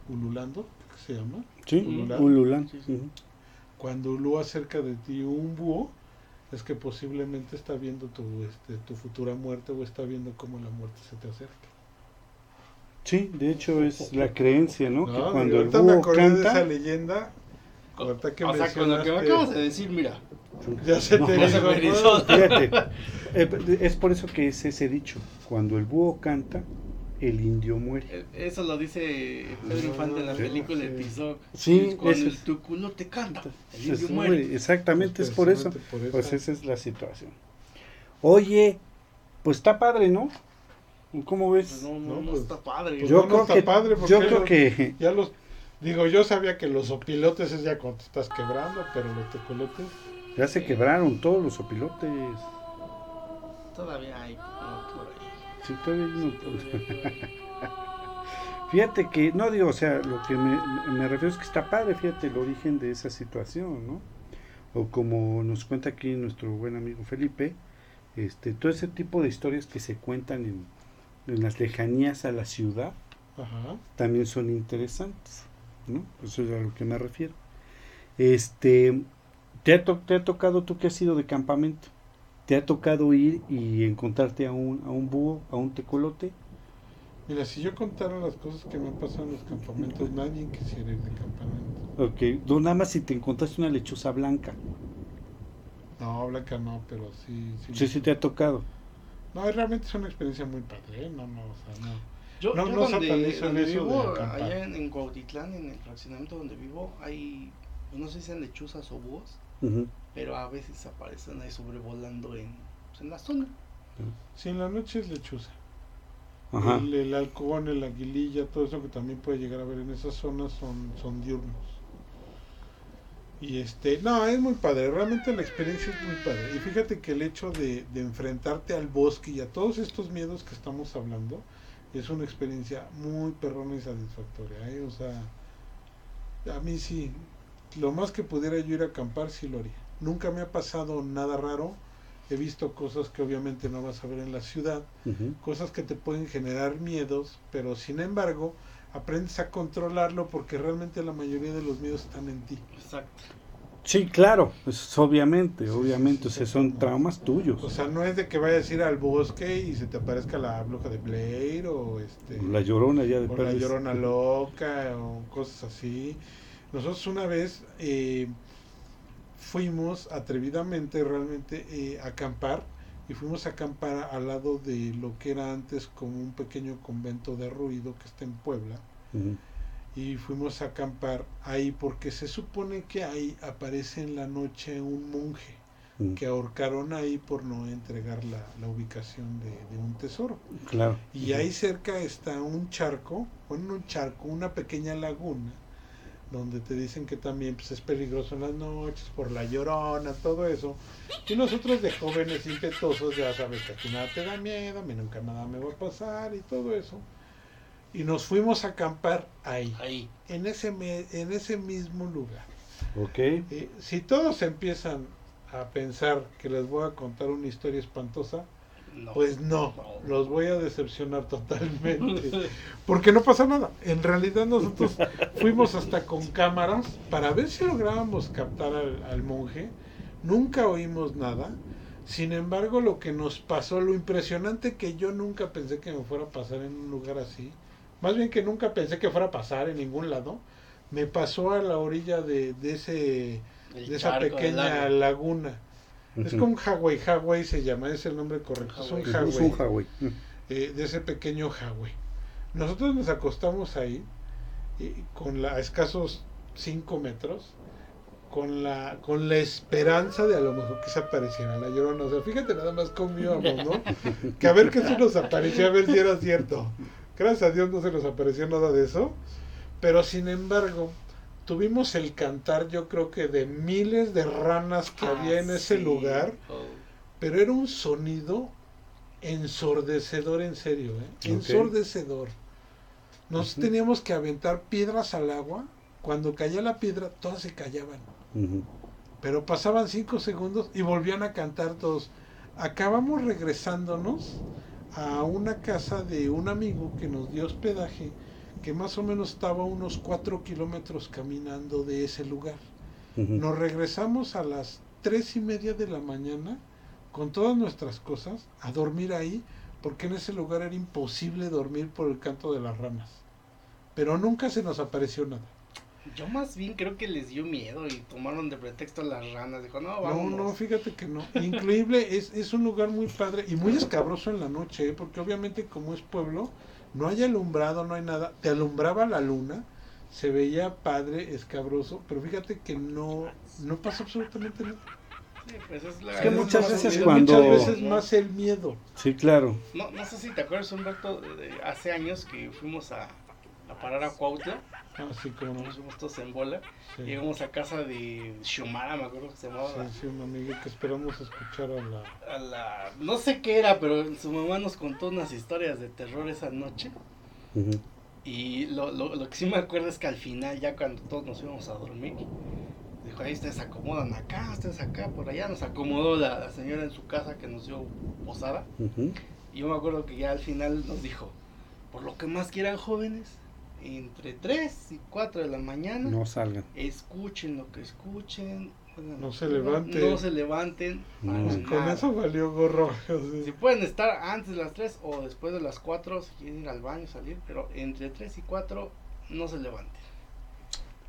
ululando, ¿qué se llama? Sí, ululando. Cuando ulúa cerca de ti un búho, es que posiblemente está viendo tu, este, tu futura muerte o está viendo cómo la muerte se te acerca. Sí, de hecho es la creencia, ¿no? que cuando el búho canta... de esa leyenda. O sea, con lo que me acabas de decir, mira, Ya se te No, hizo, se me ¿no? hizo. Fíjate, eh, es por eso que es ese dicho, cuando el búho canta, el indio muere. Eso lo dice Pedro Infante en la película sí. de Tizoc. Sí, Cuando el tu culo te canta, el Es- indio muere. Exactamente, es por eso. Pues esa es la situación. Oye, pues está padre, ¿no? ¿Cómo Pues ves? no, no, No, no pues, está padre. pues yo no, creo que, padre, porque yo creo que Ya los. Digo, yo sabía que los opilotes es ya cuando te estás quebrando, pero los tecolotes. ya se quebraron todos los opilotes. Todavía hay uno por ahí. Sí, todavía no- Fíjate que, no digo, o sea, lo que me, me refiero es que está padre, fíjate el origen de esa situación, ¿no? O como nos cuenta aquí nuestro buen amigo Felipe, este, todo ese tipo de historias que se cuentan en, en las lejanías a la ciudad Ajá. también son interesantes, ¿no? Eso es a lo que me refiero. Este, ¿te ha, to- te ha tocado tú que has ido de campamento? ¿Te ha tocado ir y encontrarte a un, a un búho, a un tecolote? Mira, si yo contara las cosas que me han pasado en los campamentos, nadie quisiera ir de campamento. Ok, no, nada más si te encontraste una lechuza blanca. No, Blanca no, pero sí. Sí, Sí, sí te ha tocado. No, realmente es una experiencia muy padre, ¿eh? No, no, o sea, no. Yo, No, yo no donde, eso de vivo, allá en, en Cuautitlán, en el fraccionamiento donde vivo, hay, pues, no sé si sean lechuzas o búhos, pero a veces aparecen ahí sobrevolando en, pues, en la zona. Sí, en la noche es lechuza. Ajá. El, el halcón, el aguililla, todo eso que también puede llegar a ver en esas zonas son, son diurnos. Y este, no, es muy padre, realmente la experiencia es muy padre. Y fíjate que el hecho de, de enfrentarte al bosque y a todos estos miedos que estamos hablando, es una experiencia muy perrona y satisfactoria. ¿eh? O sea, a mí sí, lo más que pudiera yo ir a acampar, sí lo haría. Nunca me ha pasado nada raro. He visto cosas que obviamente no vas a ver en la ciudad cosas que te pueden generar miedos, pero sin embargo aprendes a controlarlo porque realmente la mayoría de los miedos están en ti. Exacto. Sí, claro, pues, obviamente, obviamente, o sea, son traumas tuyos. O sea, no es de que vayas a ir al bosque y se te aparezca la bruja de Blair o este la llorona ya de o la llorona loca o cosas así. Nosotros una vez eh, fuimos atrevidamente realmente eh, a acampar y fuimos a acampar al lado de lo que era antes como un pequeño convento de ruido que está en Puebla. Ujú. Y fuimos a acampar ahí porque se supone que ahí aparece en la noche un monje Ujú. que ahorcaron ahí por no entregar la, la ubicación de, de un tesoro. Claro. Y ahí cerca está un charco, bueno, un charco, una pequeña laguna, donde te dicen que también pues, es peligroso en las noches por la llorona, todo eso. Y nosotros de jóvenes impetuosos ya sabes que aquí nada te da miedo, a mí nunca nada me va a pasar y todo eso. Y nos fuimos a acampar ahí Ahí. en ese, me- en ese mismo lugar. Ok. Eh, si todos empiezan a pensar que les voy a contar una historia espantosa, No. pues no, los voy a decepcionar totalmente. Porque no pasa nada. En realidad nosotros fuimos hasta con cámaras para ver si lográbamos captar al, al monje. Nunca oímos nada. Sin embargo, lo que nos pasó, lo impresionante que yo nunca pensé que me fuera a pasar en un lugar así, más bien que nunca pensé que fuera a pasar en ningún lado, me pasó a la orilla de, de ese El de esa charco, pequeña laguna. Es como un Hawaii, Hawaii se llama, es el nombre correcto, es un Es Huawei. eh, de ese pequeño Hawaii. Nosotros nos acostamos ahí, con la, a escasos 5 metros, con la, con la esperanza de a lo mejor que se apareciera la llorona. O sea, fíjate nada más cómo íbamos, ¿no? Que a ver qué se nos aparecía, a ver si era cierto. Gracias a Dios no se nos apareció nada de eso. Pero sin embargo, tuvimos el cantar, yo creo que de miles de ranas que había en Ah, ese lugar. Oh. Pero era un sonido ensordecedor, en serio, ¿eh? Ensordecedor. Nos teníamos que aventar piedras al agua. Cuando caía la piedra, todas se callaban. Pero pasaban cinco segundos y volvían a cantar todos. Acabamos regresándonos a una casa de un amigo que nos dio hospedaje, que más o menos estaba a unos cuatro kilómetros caminando de ese lugar. Nos regresamos a las tres y media de la mañana con todas nuestras cosas a dormir ahí, porque en ese lugar era imposible dormir por el canto de las ranas. Pero nunca se nos apareció nada. Yo más bien creo que les dio miedo y tomaron de pretexto las ranas. Dijo, no, vamos. No, no, fíjate que no. Increíble, es, es un lugar muy padre y muy escabroso en la noche, ¿eh? porque obviamente como es pueblo, no hay alumbrado, no hay nada. Te alumbraba la luna, se veía padre, escabroso, pero fíjate que no, no pasa absolutamente nada. Sí, pues es, la, Es que muchas veces cuando- Muchas veces más el miedo. Sí, claro. No, no sé si te acuerdas, Humberto, de, de hace años que fuimos a, a parar a Cuautla. Así como no. Nos fuimos todos en bola. Sí. Llegamos a casa de Xiomara, me acuerdo que se llamaba. Sí, sí, una amiga que esperamos escuchar a la... A la, no sé qué era, pero su mamá nos contó unas historias de terror esa noche. Ujú. Y lo, lo, lo que sí me acuerdo es que al final, ya cuando todos nos íbamos a dormir, dijo, ahí ustedes se acomodan acá, ustedes acá, por allá. Nos acomodó la, la señora en su casa que nos dio posada. Ujú. Y yo me acuerdo que ya al final nos dijo, por lo que más quieran jóvenes, entre 3 y 4 de la mañana, No salgan. escuchen lo que escuchen. No se levanten. No se levanten. No. Pues con nada. eso valió gorro. Si pueden estar antes de las 3 o después de las 4, si quieren ir al baño, salir, pero entre 3 y 4 no se levanten.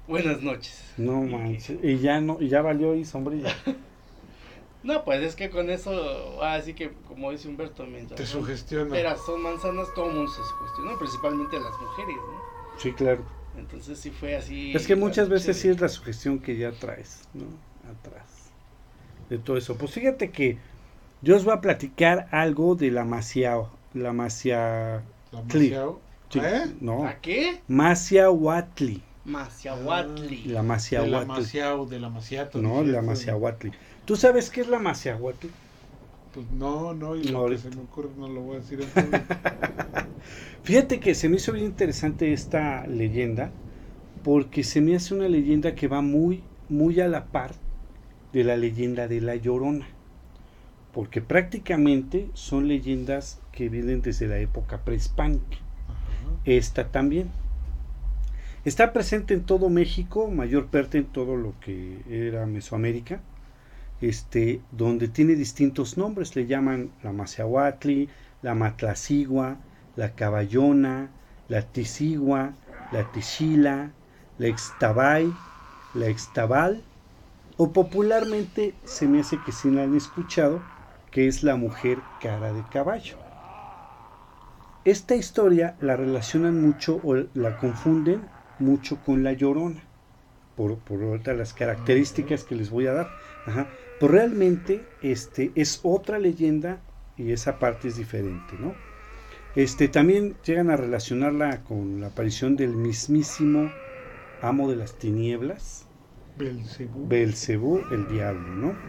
Buenas noches. No manches. Y ya no, y ya valió y sombrilla. No, pues es que con eso, así que como dice Humberto, mientras Te son sugestiona. peras son manzanas, todo el mundo se cuestiona, principalmente las mujeres, ¿no? Sí, claro. Entonces sí fue así. Es que muchas la veces sí es la sugestión que ya traes, ¿no? Atrás. De todo eso. Pues fíjate que yo os voy a platicar algo de la Maciao. La Macia... La. Maciao. sí, ¿Eh? No. ¿A qué? Maciahuatli. Maciahuatli. La De la Maciahuatli. Maciao, de la Maciato. No, la. Maciahuatli. ¿Tú sabes qué es la Maciahuatli? Pues no, no, y No, lo que ahorita. se me ocurre no lo voy a decir. Fíjate que se me hizo bien interesante esta leyenda porque se me hace una leyenda que va muy, muy a la par de la leyenda de la Llorona. Porque prácticamente son leyendas que vienen desde la época prehispánica. Esta también. Está presente en todo México, mayor parte en todo lo que era Mesoamérica, este, donde tiene distintos nombres. Le llaman la Maciahuatli, la Matlacigua, la Caballona, la Tisigua, la Tixila, la Extabay, la Extabal, o popularmente se me hace que sí la han escuchado, que es la mujer cara de caballo. Esta historia la relacionan mucho o la confunden mucho con la llorona, por, por las características que les voy a dar. Pero realmente este, es otra leyenda y esa parte es diferente, ¿no? Este, también llegan a relacionarla con la aparición del mismísimo amo de las tinieblas, Belcebú. Belcebú, el diablo, ¿no?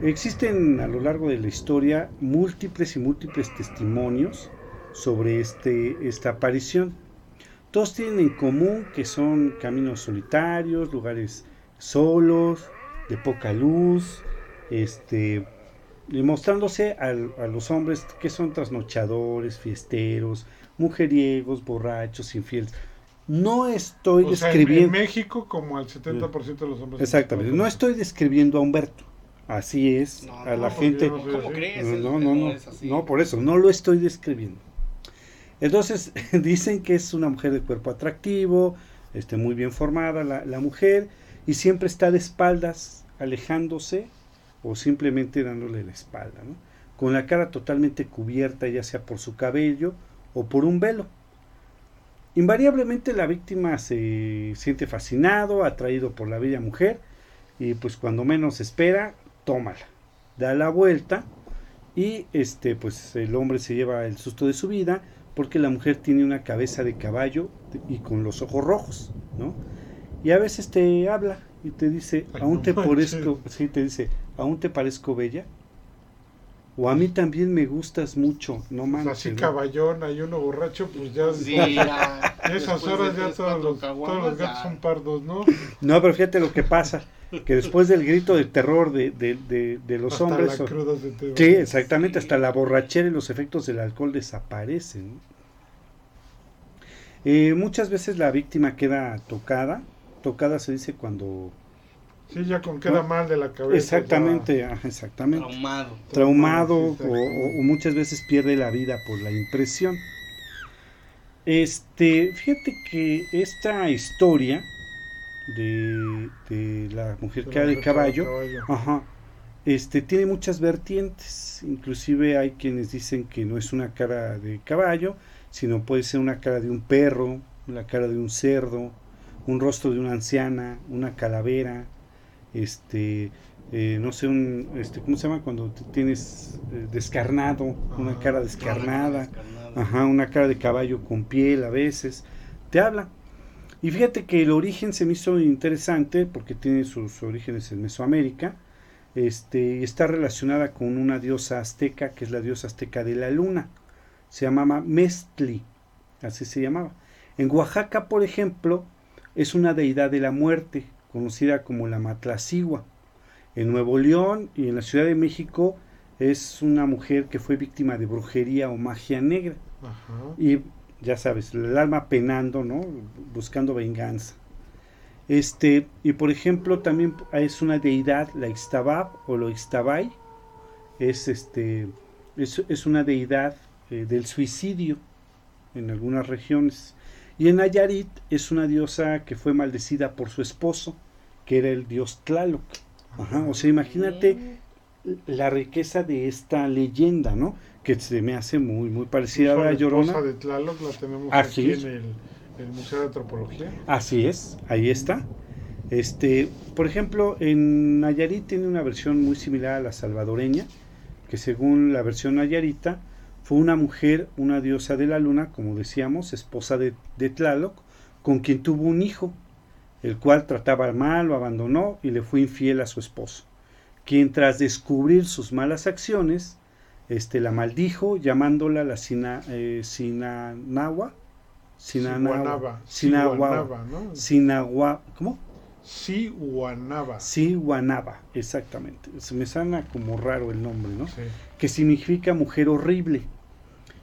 Existen a lo largo de la historia múltiples y múltiples testimonios sobre este, esta aparición. Todos tienen en común que son caminos solitarios, lugares solos, de poca luz, este, demostrándose al- a los hombres que son trasnochadores, fiesteros, mujeriegos, borrachos, infieles. No estoy O sea, en, describiendo... en México como al 70% de los hombres. Exactamente, no estoy describiendo a Humberto. Así es, No, a no, la gente. no ¿Cómo crees? No, no, no, no, por eso, no lo estoy describiendo. Entonces, dicen que es una mujer de cuerpo atractivo, este, muy bien formada la, la mujer, y siempre está de espaldas, alejándose o simplemente dándole la espalda, ¿no? con la cara totalmente cubierta, ya sea por su cabello o por un velo. Invariablemente la víctima se siente fascinado, atraído por la bella mujer, y pues cuando menos espera, tómala, da la vuelta y este pues el hombre se lleva el susto de su vida porque la mujer tiene una cabeza de caballo y con los ojos rojos, ¿no? Y a veces te habla y te dice, Ay, aún no te parezco, sí, te dice, aún te parezco bella. O a mí también me gustas mucho, no Pues manches. así ¿no? caballón, hay uno borracho, pues ya. Sí, ya. a esas horas ya todos los, todos los gatos ya. son pardos, ¿no? No, pero fíjate lo que pasa, que después del grito de terror de, de- de- de los Hasta hombres, la o- cruda se te va. sí, exactamente, hasta la borrachera y los efectos del alcohol desaparecen. Eh, muchas veces la víctima queda tocada, tocada se dice cuando... Sí, ya con queda mal de la cabeza. Exactamente, ajá, exactamente. Traumado. traumado Sí, o, muchas veces pierde la vida por la impresión. Este, fíjate que esta historia de, de la mujer que de caballo, Ajá, este, tiene muchas vertientes, inclusive hay quienes dicen que no es una cara de caballo, sino puede ser una cara de un perro, la cara de un cerdo, un rostro de una anciana, una calavera, este, eh, no sé, un, este, ¿cómo se llama cuando tienes eh, descarnado, una cara descarnada, ajá, una cara de caballo con piel a veces, te habla. Y fíjate que el origen se me hizo interesante porque tiene sus orígenes en Mesoamérica, este, está relacionada con una diosa azteca que es la diosa azteca de la luna. Se llamaba Mestli, así se llamaba. En Oaxaca, por ejemplo, es una deidad de la muerte, conocida como la Matlacigua. En Nuevo León y en la Ciudad de México es una mujer que fue víctima de brujería o magia negra. Y ya sabes, el alma penando, ¿no? Buscando venganza. Este, y por ejemplo, también es una deidad, la Ixtabab o lo Ixtabay, es, este, es, una deidad eh, del suicidio en algunas regiones. Y en Nayarit es una diosa que fue maldecida por su esposo, que era el dios Tlaloc. o sea, imagínate la riqueza de esta leyenda, ¿no? Que se me hace muy, muy parecida a la Llorona. de Tlaloc la tenemos aquí en el el Museo de Antropología. Así es, ahí está. Este, por ejemplo, en Nayarit tiene una versión muy similar a la salvadoreña, que según la versión nayarita fue una mujer, una diosa de la luna, como decíamos, esposa de, de Tlaloc, con quien tuvo un hijo, el cual trataba mal, lo abandonó y le fue infiel a su esposo, quien tras descubrir sus malas acciones, este, la maldijo llamándola la Sina, eh, Sinanagua, Sinanaba. Sinagua. ¿no? Sinagua. ¿Cómo? Sihuanaba. Sihuanaba, exactamente. Se me sana como raro el nombre, ¿no? Sí. Que significa mujer horrible,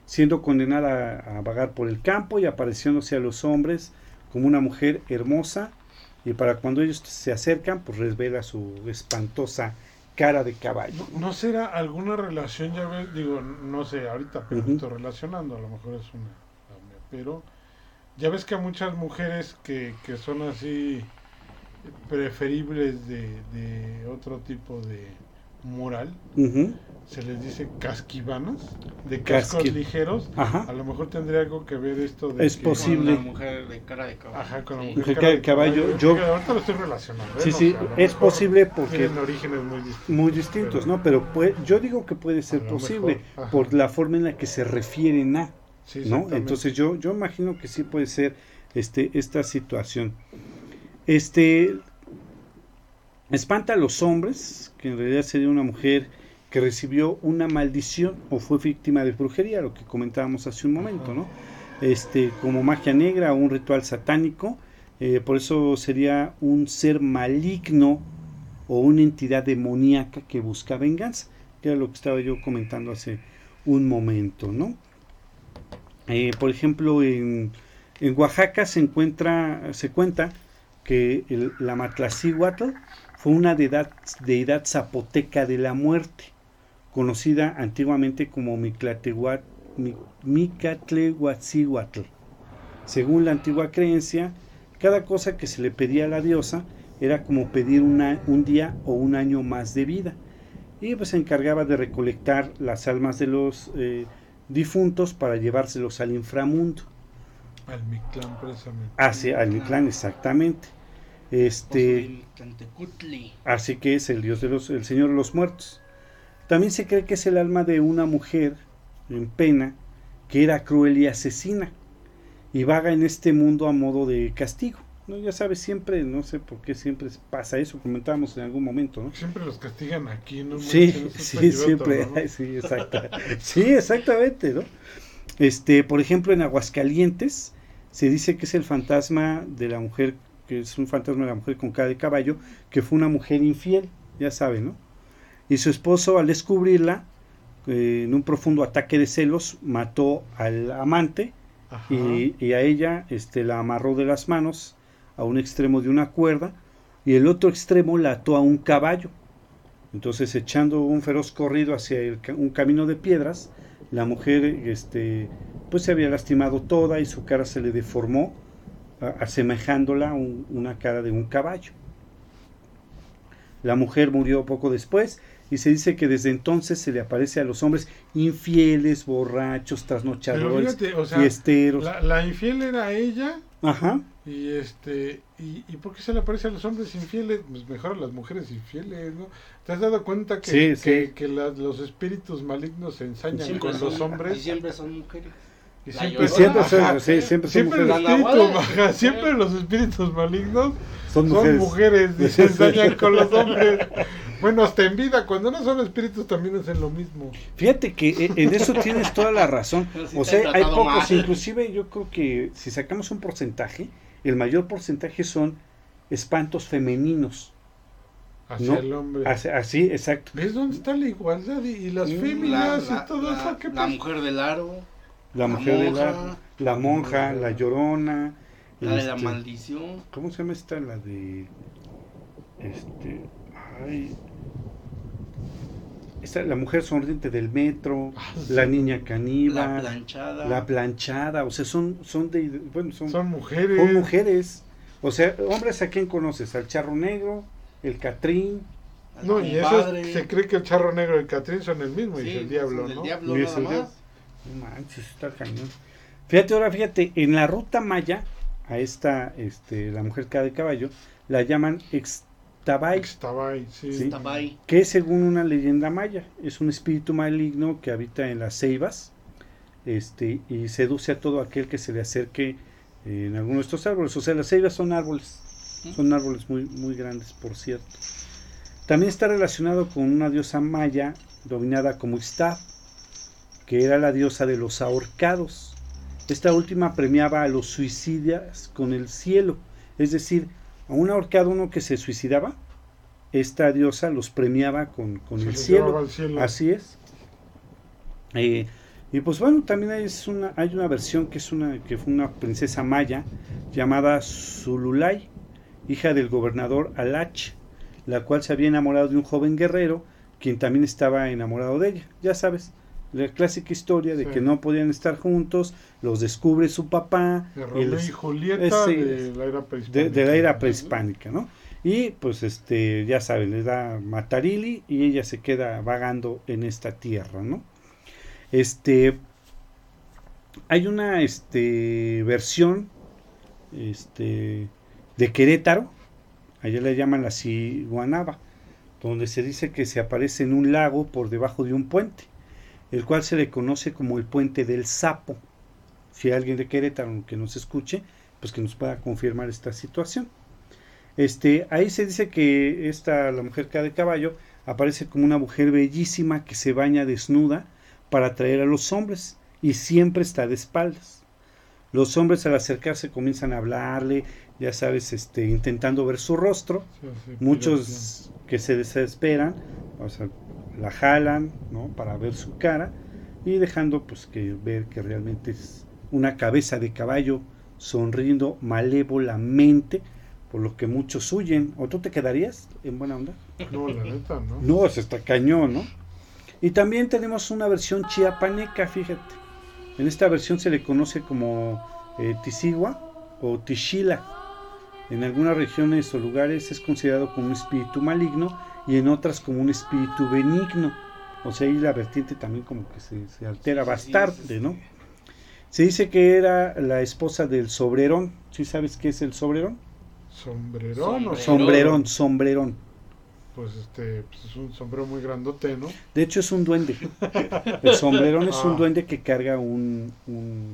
siendo condenada a, vagar por el campo y apareciéndose a los hombres como una mujer hermosa y para cuando ellos se acercan, pues revela su espantosa cara de caballo. ¿No, será alguna relación, ya ves, digo, no sé, ahorita, pero estoy relacionando, a lo mejor es una, pero ya ves que hay muchas mujeres que, que son así preferibles de, de otro tipo de moral. Se les dice casquivanas, de cascos ligeros. A lo mejor tendría algo que ver esto de. Es posible. Con la mujer de cara de caballo. Ajá, con la mujer cara de caballo. Yo, ahorita lo estoy relacionando. ¿eh? Sí, sí, es posible porque. Tienen orígenes muy distintos. Muy distintos, ¿no? Pero yo digo que puede ser posible por la forma en la que se refieren a. ¿no? Entonces yo, yo imagino que sí puede ser este, esta situación. Este espanta a los hombres, que en realidad sería una mujer que recibió una maldición o fue víctima de brujería, lo que comentábamos hace un momento, ¿no? Este, como magia negra o un ritual satánico, eh, por eso sería un ser maligno o una entidad demoníaca que busca venganza, que era lo que estaba yo comentando hace un momento, ¿no? Eh, por ejemplo, en, Oaxaca se encuentra, se cuenta que la Matlacíhuatl fue una deidad, deidad, zapoteca de la muerte, conocida antiguamente como Micatlehuatzihuatl. Según la antigua creencia, cada cosa que se le pedía a la diosa era como pedir un día o un año más de vida. Y pues se encargaba de recolectar las almas de los eh, difuntos para llevárselos al inframundo. Al Mictlán, precisamente. Ah, sí, al Mictlán, exactamente. Este, así que es el dios de los, el señor de los muertos. También se cree que es el alma de una mujer en pena que era cruel y asesina y vaga en este mundo a modo de castigo. ¿no? Ya sabes, siempre, no sé por qué siempre pasa eso, comentábamos en algún momento, ¿no? Siempre los castigan aquí, ¿no? Sí, sí, siempre, sí, exacto. sí, exactamente, ¿no? Este, por ejemplo, en Aguascalientes se dice que es el fantasma de la mujer, que es un fantasma de la mujer con cara de caballo, que fue una mujer infiel, ya saben, ¿no? Y su esposo, al descubrirla, eh, en un profundo ataque de celos, mató al amante y, y, a ella este, la amarró de las manos a un extremo de una cuerda y el otro extremo la ató a un caballo. Entonces, echando un feroz corrido hacia un camino de piedras, la mujer este, pues se había lastimado toda y su cara se le deformó asemejándola a una cara de un caballo. La mujer murió poco después y se dice que desde entonces se le aparece a los hombres infieles, borrachos, trasnochadores, fiesteros. La, la, infiel era ella. Ajá. Y este y, y, por qué se le aparece a los hombres infieles? Pues mejor a las mujeres infieles, ¿no? ¿Te has dado cuenta que, que, los espíritus malignos se ensañan con los hombres? Y siempre son mujeres. Y siempre, siempre, sí, siempre, siempre, los espíritus, siempre los espíritus malignos son mujeres, y se ensañan con los hombres. Bueno, hasta en vida, cuando no son espíritus también hacen lo mismo. Fíjate que eh, en eso tienes toda la razón. o sea, hay pocos, inclusive yo creo que si sacamos un porcentaje, el mayor porcentaje son espantos femeninos. Hacia el hombre. así, exacto. ¿Ves dónde está la igualdad y, las féminas y todo eso? ¿Qué la mujer del aro. La, mujer del aro. La monja, la llorona. La de la este, maldición. ¿Cómo se llama esta? La de. Este. Ay, la mujer sonriente del metro, ah, la niña caníbal, la planchada, la planchada, o sea, son, son de, bueno, son, mujeres, son mujeres, o sea, hombres a quién conoces, al charro negro, el Catrín, no, y eso se cree que el charro negro y el Catrín son el mismo, y el diablo, ¿no? El diablo nada más. No manches, está cañón. Fíjate ahora, fíjate, en la ruta maya, a esta, este, la mujer cada de caballo, la llaman ex Tabay. sí. Que según una leyenda maya, es un espíritu maligno que habita en las ceibas este, y seduce a todo aquel que se le acerque eh, en alguno de estos árboles. O sea, las ceibas son árboles, son árboles muy, muy grandes, por cierto. También está relacionado con una diosa maya dominada como Ixtab, que era la diosa de los ahorcados. Esta última premiaba a los suicidas con el cielo, es decir, a un ahorcado uno que se suicidaba, esta diosa los premiaba con, el, cielo. Así es. Eh, y pues bueno, también hay una, hay una versión que es una, que fue una princesa maya llamada Zululay, hija del gobernador Alach, la cual se había enamorado de un joven guerrero, quien también estaba enamorado de ella. Ya sabes, la clásica historia de que no podían estar juntos, los descubre su papá. De y Julieta de la era prehispánica. De, la era prehispánica, ¿no? Y pues este, ya saben, le da Matarili y ella se queda vagando en esta tierra, ¿no? Este, hay una este, versión este, de Querétaro, allá le llaman la Ciguanaba, donde se dice que se aparece en un lago por debajo de un puente el cual se le conoce como el puente del sapo. Si hay alguien de Querétaro que nos escuche, pues que nos pueda confirmar esta situación. Este, ahí se dice que esta, la mujer que de caballo, aparece como una mujer bellísima que se baña desnuda para atraer a los hombres y siempre está de espaldas. Los hombres al acercarse comienzan a hablarle, ya sabes, este, intentando ver su rostro. Muchos que se desesperan, o sea, la jalan, ¿no? Para ver su cara y dejando pues que ver que realmente es una cabeza de caballo sonriendo malévolamente, por lo que muchos huyen. ¿O tú te quedarías en buena onda? No, la neta, ¿no? No, es está cañón, ¿no? Y también tenemos una versión chiapaneca, fíjate. En esta versión se le conoce como eh, Tisigua o Tishila. En algunas regiones o lugares es considerado como un espíritu maligno y en otras como un espíritu benigno. O sea, ahí la vertiente también como que se, altera bastante, ¿no? Se dice que era la esposa del sobrerón. ¿Sí sabes qué es el sobrerón? ¿Sombrerón o sombrerón? Sombrerón, Pues este, pues es un sombrero muy grandote, ¿no? De hecho es un duende. El sombrerón es un ah. duende que carga un,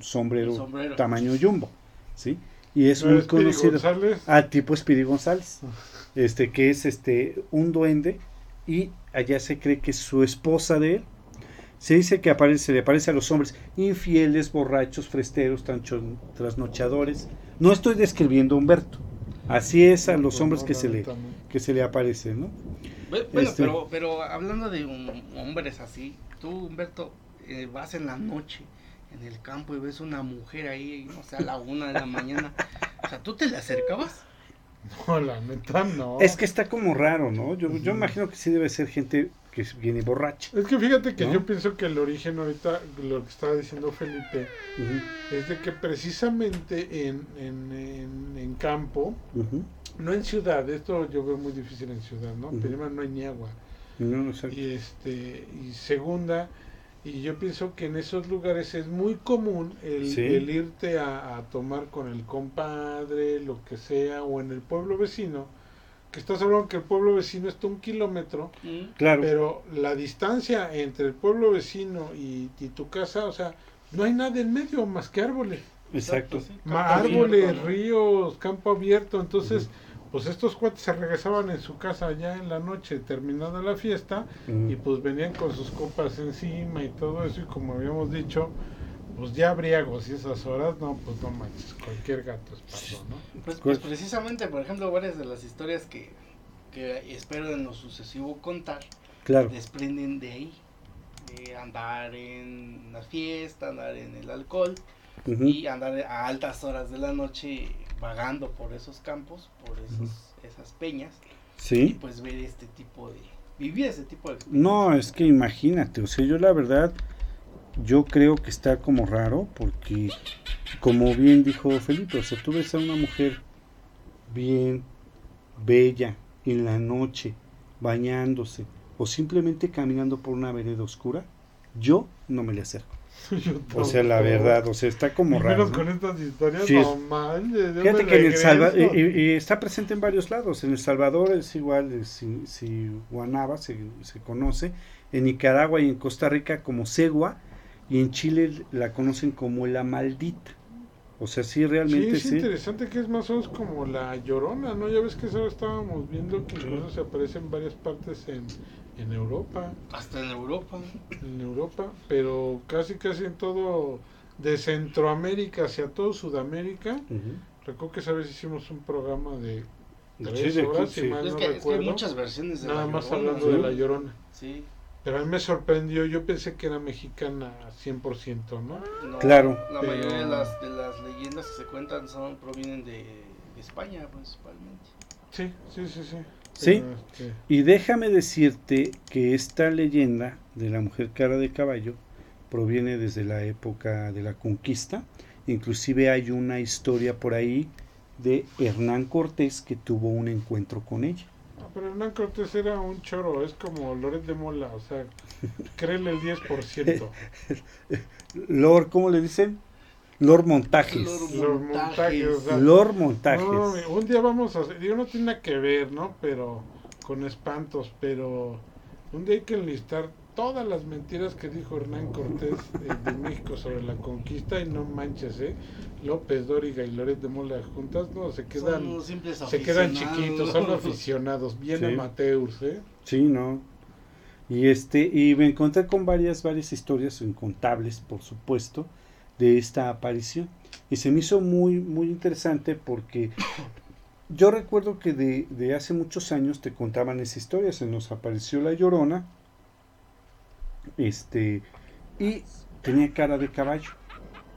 sombrero, tamaño jumbo, ¿sí? Y es muy conocido. a ah, tipo Speedy González. Este, que es este, un duende, y allá se cree que es su esposa de él. Se dice que aparece, le aparece a los hombres infieles, borrachos, fresteros, trasnochadores. No estoy describiendo a Humberto. Así es a los hombres que se le que se le aparece, ¿no? Bueno, este pero, pero hablando de hombres así, tú Humberto eh, vas en la noche en el campo y ves una mujer ahí, no sé, a la una de la mañana, o sea, ¿tú te le No, la neta no. Es que está como raro, ¿no? Yo, yo imagino que sí debe ser gente que viene borracha. Es que fíjate que ¿No? yo pienso que el origen ahorita, lo que estaba diciendo Felipe, es de que precisamente en, en, en, en campo, no en ciudad, esto yo veo muy difícil en ciudad, ¿no? Primero no hay ni agua. No, no sé. Y este y segunda, y yo pienso que en esos lugares es muy común el, Sí. el irte a, a tomar con el compadre, lo que sea, o en el pueblo vecino, que estás hablando que el pueblo vecino está un kilómetro, Mm. Claro. pero la distancia entre el pueblo vecino y, y tu casa, o sea, no hay nada en medio más que árboles. Exacto. sí. Árboles, abierto, ¿no? ríos, campo abierto. Entonces, pues estos cuates se regresaban en su casa ya en la noche, terminada la fiesta, y pues venían con sus copas encima y todo eso. Y como habíamos dicho, pues ya briagos y esas horas, no, pues no manches, cualquier gato es paso, ¿no? Pues, ¿Cuál? pues precisamente, por ejemplo, varias de las historias que, que espero en lo sucesivo contar Claro. desprenden de ahí. De andar en la fiesta, andar en el alcohol y andar a altas horas de la noche vagando por esos campos, por esos, esas peñas y Sí. pues ver este tipo de... vivir ese tipo de... No, es que imagínate, o sea, yo la verdad, yo creo que está como raro porque, como bien dijo Felipe, o sea, tú ves a una mujer bien, bella, en la noche, bañándose, o simplemente caminando por una vereda oscura, yo no me le acerco. O sea, la verdad, o sea, está como Y raro. menos ¿no? con estas historias, Sí, no manches, Fíjate que en El Salvador regreso. está presente en varios lados. En El Salvador es igual, si, si Guanaba se, se conoce. En Nicaragua y en Costa Rica como Segua. Y en Chile la conocen como la maldita. O sea, sí, Sí, realmente es sí. interesante que es más o menos como la llorona, ¿no? Ya ves que eso estábamos viendo que incluso se aparece en varias partes en, en Europa, Hasta en Europa. en Europa, pero casi casi en todo, de Centroamérica hacia todo Sudamérica. Ujú. Recuerdo que esa vez hicimos un programa de tres Sí, de- horas, sí. si mal Es no que, es que hay recuerdo, muchas versiones de nada La más Llorona, hablando de la llorona. Sí. Pero a mí me sorprendió, yo pensé que era mexicana 100%, ¿no? No, Claro. La Pero- mayoría de las, de las leyendas que se cuentan son provienen de, de España principalmente. Sí, sí, sí, sí. Sí. Este, Y déjame decirte que esta leyenda de la mujer cara de caballo proviene desde la época de la conquista. Inclusive hay una historia por ahí de Hernán Cortés que tuvo un encuentro con ella. No, pero Hernán Cortés era un choro, es como Loret de Mola, o sea, créele el 10%. Lord, ¿cómo le dicen? Lord Montajes. Lord Los montajes, o sea, Lord Montajes. no, un día vamos a hacer, digo, no tiene nada que ver, ¿no? Pero, con espantos, pero un día hay que enlistar todas las mentiras que dijo Hernán Cortés eh, de México sobre la conquista y no manches, ¿eh? López Dóriga y Loret de Mola juntas, no, se quedan, se quedan chiquitos, son aficionados, bien Sí. amateurs, ¿eh? Sí, no. Y este, y me encontré con varias, varias historias incontables, por supuesto, de esta aparición. Y se me hizo muy, muy interesante porque yo recuerdo que de, de hace muchos años te contaban esa historia, se nos apareció la llorona, este, y tenía cara de caballo.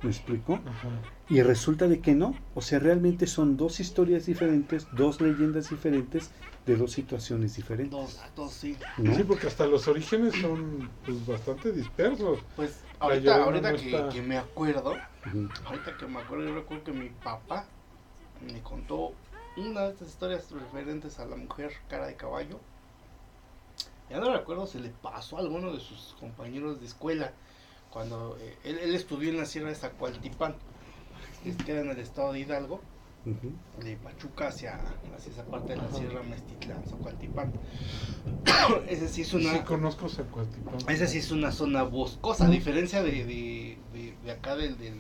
¿Me explico? Ajá. Y resulta de que no. O sea, realmente son dos historias diferentes, dos leyendas diferentes, de dos situaciones diferentes. Dos, dos, sí. ¿no? Sí, porque hasta los orígenes son pues bastante dispersos. Pues ahorita, ahorita que, me acuerdo, ahorita que me acuerdo, yo recuerdo que mi papá me contó una de estas historias referentes a la mujer cara de caballo. Ya no recuerdo si le pasó a alguno de sus compañeros de escuela cuando eh, él, él estudió en la sierra de Zacualtipán, que queda en el estado de Hidalgo, De Pachuca hacia, hacia esa parte de la sierra Mestitlán, Zacualtipán. Ese sí es una... Sí, conozco Zacualtipán. Esa sí es una zona boscosa, a diferencia de, de, de, de acá del, del,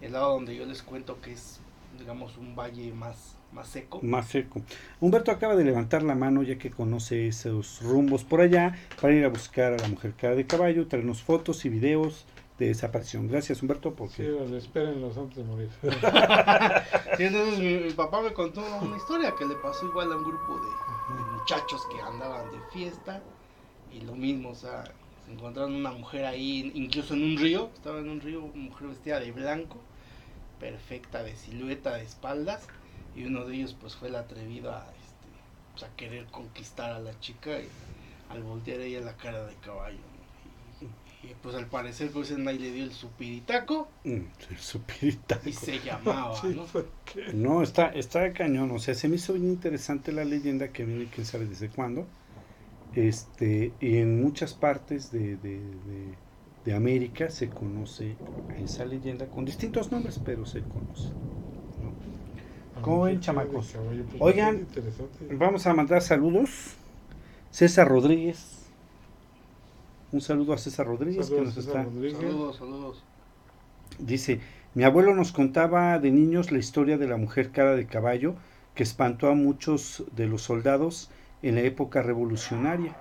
del lado donde yo les cuento que es, digamos, un valle más, más seco. Más seco. Humberto acaba de levantar la mano ya que conoce esos rumbos por allá para ir a buscar a la mujer cara de caballo, traernos fotos y videos de esa aparición. Gracias Humberto Sí, porque vale, espérenlos antes de morir. Sí, entonces mi, mi papá me contó una historia que le pasó igual a un grupo de, de muchachos que andaban de fiesta y lo mismo, o sea, se encontraron una mujer ahí, incluso en un río, estaba en un río, una mujer vestida de blanco, perfecta de silueta, de espaldas, y uno de ellos pues fue el atrevido a, este, pues, a querer conquistar a la chica y al voltear ella la cara de caballo. Y, pues al parecer pues ahí le dio el supiritaco. Mm, el supiritaco. Y se llamaba, Sí, ¿no? está, está cañón. O sea, se me hizo bien interesante la leyenda que viene, quién sabe desde cuándo. Este, y en muchas partes de, de, de- de América se conoce esa leyenda con distintos nombres, pero se conoce. ¿no? ¿Cómo ven, chamacos? Caballo, pues, Oigan. Vamos a mandar saludos. César Rodríguez. Un saludo a César Rodríguez que nos César está. Rodríguez. Saludos, saludos. Dice, mi abuelo nos contaba de niños la historia de la mujer cara de caballo que espantó a muchos de los soldados en la época revolucionaria.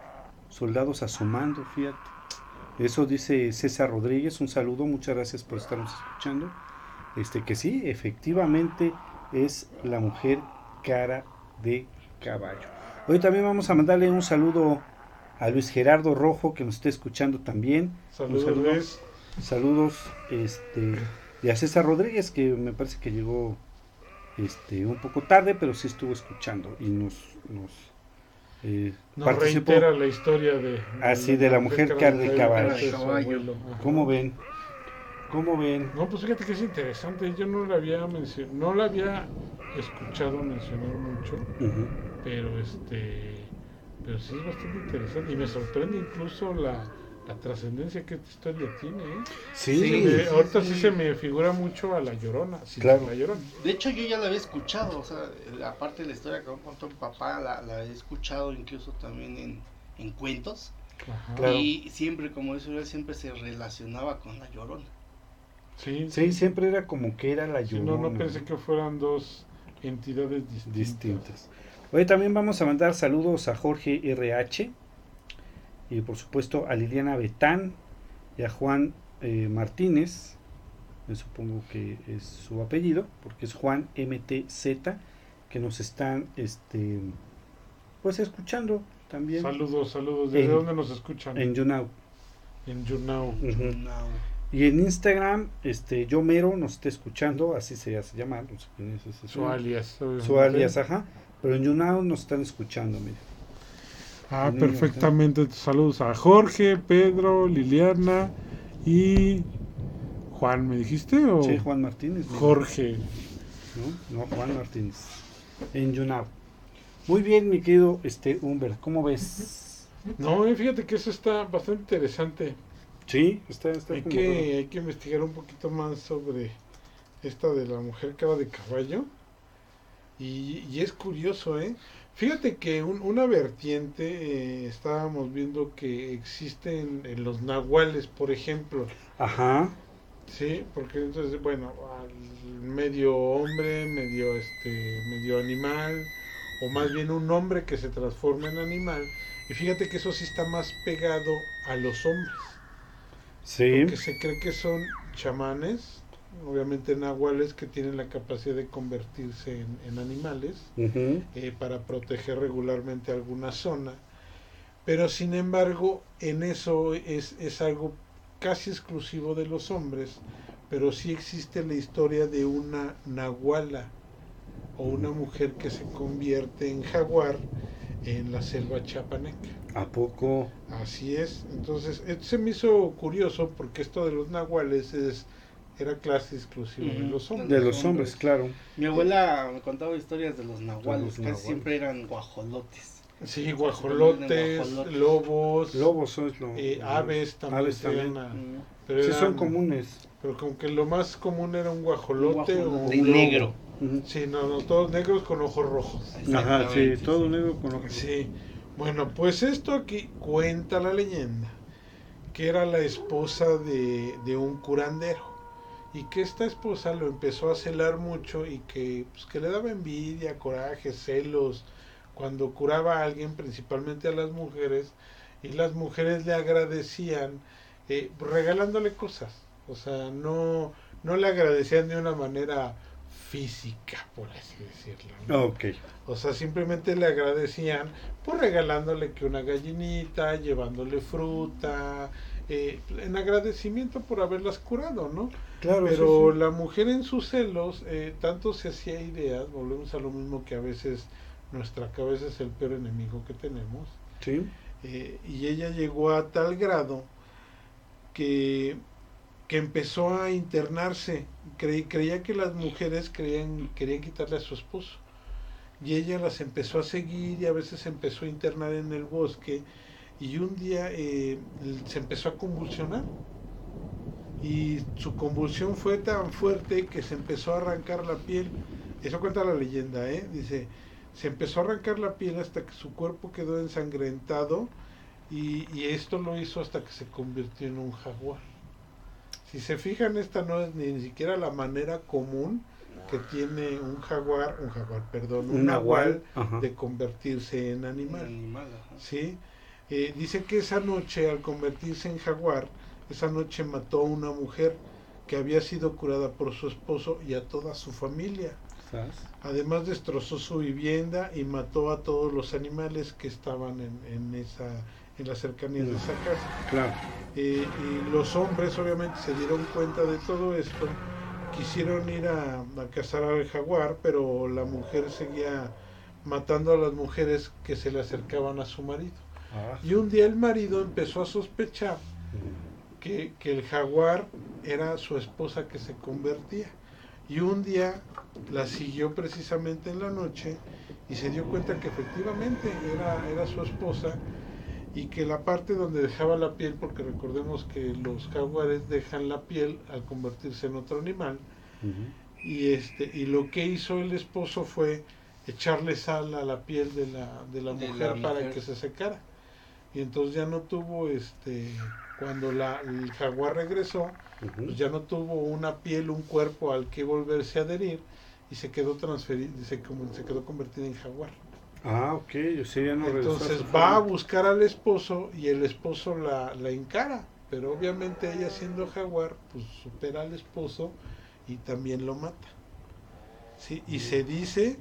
Soldados asomando, fíjate. Eso dice César Rodríguez, un saludo, muchas gracias por estarnos escuchando. Este que sí, efectivamente es la mujer cara de caballo. Hoy también vamos a mandarle un saludo a Luis Gerardo Rojo que nos está escuchando también. Saludos, saludo. Luis. Saludos, este, y a César Rodríguez, que me parece que llegó este, un poco tarde, pero sí estuvo escuchando y nos, nos eh, Nos participó. reitera la historia de... Así, de la mujer cara de caballo. ¿Cómo ven? ¿Cómo ven? No, pues fíjate que es interesante. Yo no la había mencionado, no la había escuchado mencionar mucho, pero este, pero sí es bastante interesante y me sorprende incluso la, la trascendencia que esta historia tiene. ¿eh? Sí, Sí. Me- sí, ahorita sí, sí. se me figura mucho a la Llorona. sí, Claro. La Llorona. De hecho, yo ya la había escuchado, o sea, la parte de la historia que me contó mi papá, la, la he escuchado incluso también en, en cuentos. Ajá. Y siempre, como eso, él siempre se relacionaba con la llorona. Sí, sí, siempre era como que era la Sí, no, no llorona. pensé que fueran dos entidades distintas. distintas. Hoy también vamos a mandar saludos a Jorge RH y por supuesto a Liliana Betán y a Juan eh, Martínez, me supongo que es su apellido, porque es Juan MTZ, que nos están este pues escuchando también Saludos, saludos. ¿Desde En- dónde nos escuchan? en YouNow. En. No. Y en Instagram, este yo mero nos está escuchando, así se hace llamar, no sé quién es ese Su alias. Su alias, ajá. Pero en YouNow nos están escuchando, mire. Ah, Niño, perfectamente. Saludos a Jorge, Pedro, Liliana y Juan, ¿me dijiste? O Sí, Juan Martínez. Jorge. ¿no? No, Juan Martínez. En YouNow. Muy bien, mi querido este Humbert, ¿cómo ves? No, eh, fíjate que eso está bastante interesante. Sí, está, está Hay que, hay que investigar un poquito más sobre esta de la mujer cara de caballo. Y, y es curioso, ¿eh? Fíjate que un- una vertiente, eh, estábamos viendo que existen en los nahuales, por ejemplo. Ajá, Sí, porque entonces, bueno, al medio hombre, medio este, medio animal, o más bien un hombre que se transforma en animal. Y fíjate que eso sí está más pegado a los hombres, sí, porque se cree que son chamanes, obviamente nahuales que tienen la capacidad de convertirse en, en animales eh, para proteger regularmente alguna zona. Pero sin embargo, en eso es, es algo casi exclusivo de los hombres, pero sí existe la historia de una nahuala o una mujer que se convierte en jaguar en la selva chapaneca. ¿A poco? Así es. Entonces, esto se me hizo curioso porque esto de los nahuales es era clase exclusiva de los hombres. De Los los hombres, hombres. claro. Mi abuela me contaba historias de los nahuales, los casi nahuales. siempre eran guajolotes. Sí, guajolotes, Guajolotes. lobos, Lobos son lo- eh, aves también. Aves también. Mm. Pero Sí, eran- son comunes. Pero como que lo más común era un guajolote, Un o un negro. Sí, no, no, todos negros con ojos rojos. Ajá, sí, todo sí. negro con ojos. Sí. Bueno, pues esto aquí cuenta la leyenda que era la esposa de, de un curandero y que esta esposa lo empezó a celar mucho y que, pues, que le daba envidia, coraje, celos cuando curaba a alguien, principalmente a las mujeres, y las mujeres le agradecían eh, regalándole cosas. O sea, no, no le agradecían de una manera física, por así decirlo. ¿no? Ok. O sea, simplemente le agradecían por regalándole que una gallinita, llevándole fruta, eh, en agradecimiento por haberlas curado, ¿no? Claro, Pero sí, la mujer en sus celos eh, tanto se hacía ideas, volvemos a lo mismo que a veces nuestra cabeza es el peor enemigo que tenemos. sí. Sí. Eh, y ella llegó a tal grado que, que empezó a internarse. creía que las mujeres creían, querían quitarle a su esposo. Y ella las empezó a seguir y a veces empezó a internar en el bosque. Y un día eh, se empezó a convulsionar. Y su convulsión fue tan fuerte que se empezó a arrancar la piel. Eso cuenta la leyenda, ¿eh? Dice, se empezó a arrancar la piel hasta que su cuerpo quedó ensangrentado y, y, esto lo hizo hasta que se convirtió en un jaguar. Si se fijan, esta no es ni, siquiera la manera común que tiene un jaguar, un jaguar, perdón, un, nahual, de convertirse en animal. ¿sí? Eh, dice que esa noche, al convertirse en jaguar, esa noche mató a una mujer que había sido curada por su esposo y a toda su familia. Además destrozó su vivienda y mató a todos los animales que estaban en, en esa en las cercanías de esa casa. Claro. Eh, y los hombres obviamente se dieron cuenta de todo esto, quisieron ir a, a cazar al jaguar, pero la mujer seguía matando a las mujeres que se le acercaban a su marido. Ah. Y un día el marido empezó a sospechar que, que el jaguar era su esposa que se convertía. Y un día la siguió precisamente en la noche y se dio cuenta que efectivamente era, era su esposa y que la parte donde dejaba la piel, porque recordemos que los jaguares dejan la piel al convertirse en otro animal, y, este, y lo que hizo el esposo fue echarle sal a la piel de la, de la mujer para que se secara. Y entonces ya no tuvo, este, cuando la, el jaguar regresó, pues ya no tuvo una piel, un cuerpo al que volverse a adherir y se quedó transferido, se, se quedó convertido en jaguar. Ah, ok, yo sé, ya no Entonces va a buscar al esposo y el esposo la, la encara, pero obviamente ella siendo jaguar, pues supera al esposo y también lo mata. ¿sí? Y se dice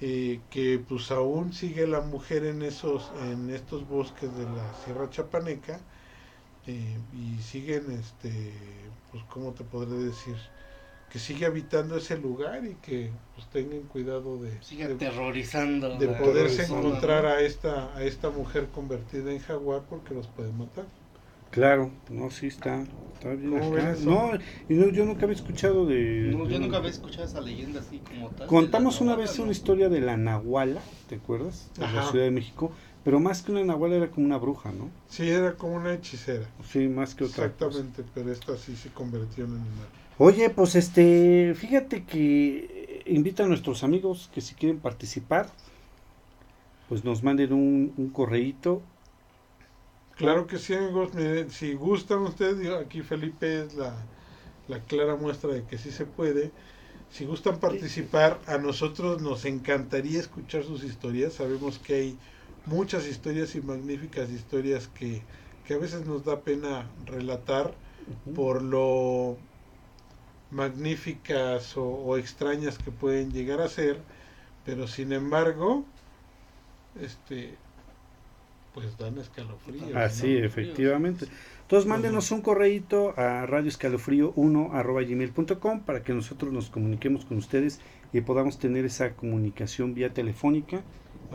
eh, que pues aún sigue la mujer en esos en estos bosques de la Sierra Chapaneca eh, y siguen este pues cómo te podré decir que sigue habitando ese lugar y que pues tengan cuidado de sigue aterrorizando. de poderse encontrar a esta a esta mujer convertida en jaguar porque los puede matar claro no sí está está bien no y no yo nunca había escuchado de no, yo nunca había escuchado esa leyenda así como tal contamos una vez una historia de la nahuala te acuerdas de la Ciudad de México pero más que una nahuala era como una bruja, ¿no? Sí, era como una hechicera. Sí, más que otra. Exactamente, pero esta sí se convirtió en animal. Oye, pues este, fíjate que invita a nuestros amigos que si quieren participar, pues nos manden un, un correíto. Claro que sí, amigos, si gustan ustedes, aquí Felipe es la, la clara muestra de que sí se puede. Si gustan participar, a nosotros nos encantaría escuchar sus historias. Sabemos que hay muchas historias y magníficas historias que, que a veces nos da pena relatar por lo magníficas o, extrañas que pueden llegar a ser, pero sin embargo, este, pues dan escalofrío. Así, efectivamente. Entonces mándenos un correíto a radioescalofrío1 para que nosotros nos comuniquemos con ustedes y podamos tener esa comunicación vía telefónica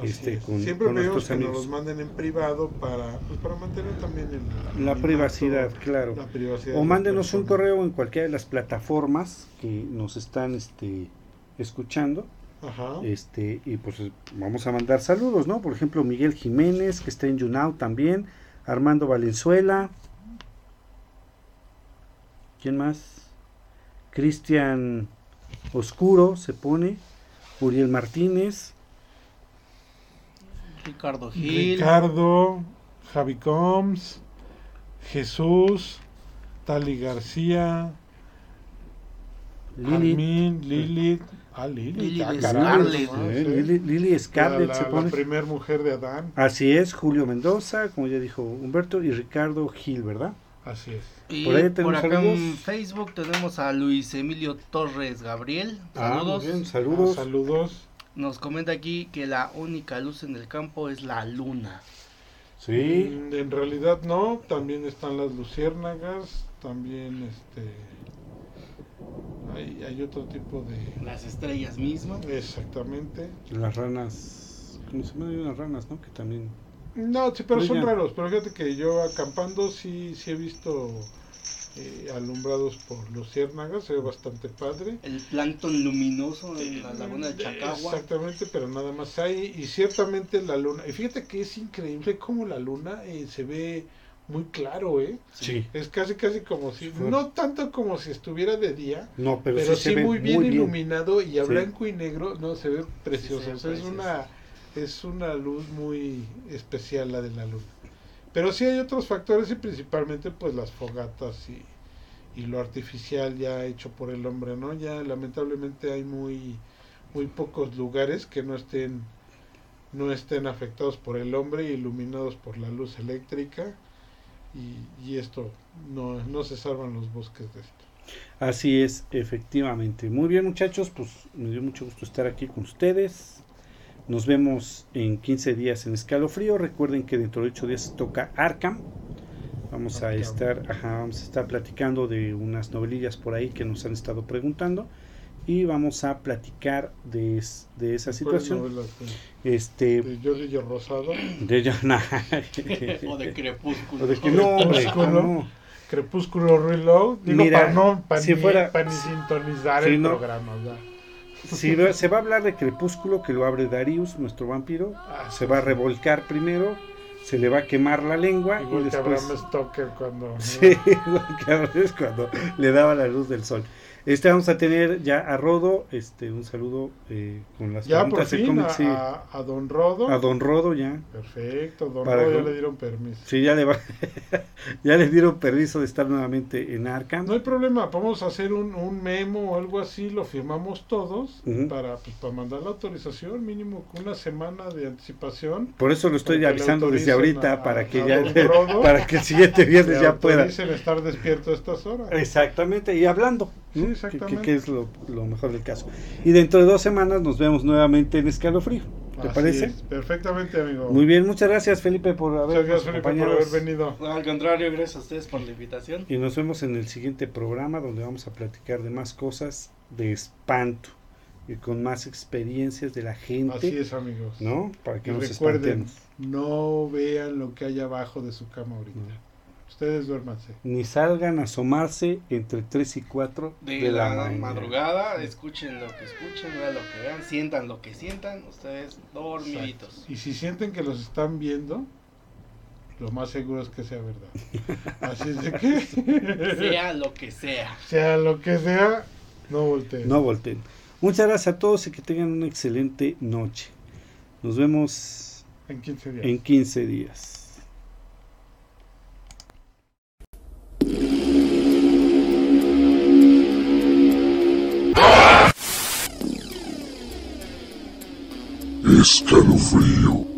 este, con, Siempre pedimos que nos los manden en privado para, pues, para mantener también la privacidad, claro. o mándenos un correo en cualquiera de las plataformas que nos están este, escuchando. Este, y pues vamos a mandar saludos, ¿no? Por ejemplo, Miguel Jiménez, que está en Yunao también, Armando Valenzuela. ¿Quién más? Cristian Oscuro se pone, Uriel Martínez, Ricardo Gil. Ricardo, Javi Combs, Jesús, Tali García, Lili, Lilith. Ah, Lili, ah, Scarlett. Lili, Scarlett la, se pone. La primer mujer de Adán. Así es, Julio Mendoza, como ya dijo Humberto, y Ricardo Gil, ¿verdad? Así es. Y por, ahí por acá en Facebook tenemos a Luis Emilio Torres Gabriel. Ah, saludos. bien, saludos. Ah, saludos. Nos comenta aquí que la única luz en el campo es la luna. Sí. Mm, en realidad no, también están las luciérnagas, también este hay, hay otro tipo de... Las estrellas mismas. Exactamente. Las ranas, como se llaman las ranas, ¿no? Que también... No, sí, pero son raros. Pero fíjate que yo acampando sí, sí he visto eh, alumbrados por los ciérnagas, se ve bastante padre. El plancton luminoso en la laguna de Chacagua. Exactamente, pero nada más hay. Y ciertamente la luna. Y fíjate que es increíble cómo la luna eh, se ve muy claro, ¿eh? Sí. Es casi, casi como si. No tanto como si estuviera de día. No, pero, Pero, sí, sí, se ve muy bien iluminado y a Sí. blanco y negro, no, se ve precioso. O sea, es una es una luz muy especial la de la luna. Pero sí hay otros factores y principalmente pues las fogatas y, y lo artificial ya hecho por el hombre, ¿no? Ya lamentablemente hay muy muy pocos lugares que no estén no estén afectados por el hombre y iluminados por la luz eléctrica y, y esto no, no se salvan los bosques de esto. Así es, efectivamente. Muy bien, muchachos, pues me dio mucho gusto estar aquí con ustedes. Nos vemos en 15 días en Escalofrío. Recuerden que dentro de 8 días toca Arkham. Vamos a estar, ajá, vamos a estar platicando de unas novelillas por ahí que nos han estado preguntando y vamos a platicar de, es- de esa ¿Cuáles situación. novelas de- Este, de Jordi Rosado? de ya- nah. o de crepúsculo. O de que no, hombre, Crepúsculo. no. Crepúsculo Reload. Digo, Mira, para no, para si ni, fuera- para ni sintonizar Sí, el no. programa. ¿verdad? Si se va a hablar de Crepúsculo, que lo abre Darius, nuestro vampiro. Ah, Se va a revolcar primero, se le va a quemar la lengua y Igual que después. Abraham Stoker cuando... Sí, igual que a veces cuando le daba la luz del sol. Este vamos a tener ya a Rodo, este un saludo eh, con las Ya por fin a, sí. a, a Don Rodo. a Don Rodo ya. Perfecto, Don Para Rodo ya le dieron permiso. Sí, ya le va, ya le dieron permiso de estar nuevamente en Arkham. No hay problema, a hacer un, un memo o algo así, lo firmamos todos Ujú. para, pues, para mandar la autorización, mínimo con una semana de anticipación. Por eso lo estoy avisando desde ahorita a- para que ya Rodo. para que el siguiente viernes ya pueda. estar despierto a estas horas. Exactamente, y hablando, Sí, exactamente. Que, que es lo, lo mejor del caso. Y dentro de dos semanas nos vemos nuevamente en Escalofrío. ¿Te Así parece? es, perfectamente, amigo. Muy bien, muchas gracias Felipe por Muchas habernos gracias, Felipe, por acompañado. haber venido. Al contrario, gracias a ustedes por la invitación. Y nos vemos en el siguiente programa donde vamos a platicar de más cosas de espanto y con más experiencias de la gente, Así es, amigos. ¿no? Para que Y nos recuerden, espantemos. no vean lo que hay abajo de su cama ahorita. No. Ustedes duérmanse. Ni salgan a asomarse entre 3 y 4 De, de, la, madrugada, escuchen lo que escuchen, vean lo que vean, sientan lo que sientan, ustedes dormiditos. Y si sienten que los están viendo, lo más seguro es que sea verdad. Así es de que, Sea lo que sea. sea lo que sea, no volteen. No volteen. Muchas gracias a todos y que tengan una excelente noche. Nos vemos En 15 días. en 15 días. Escalofrío.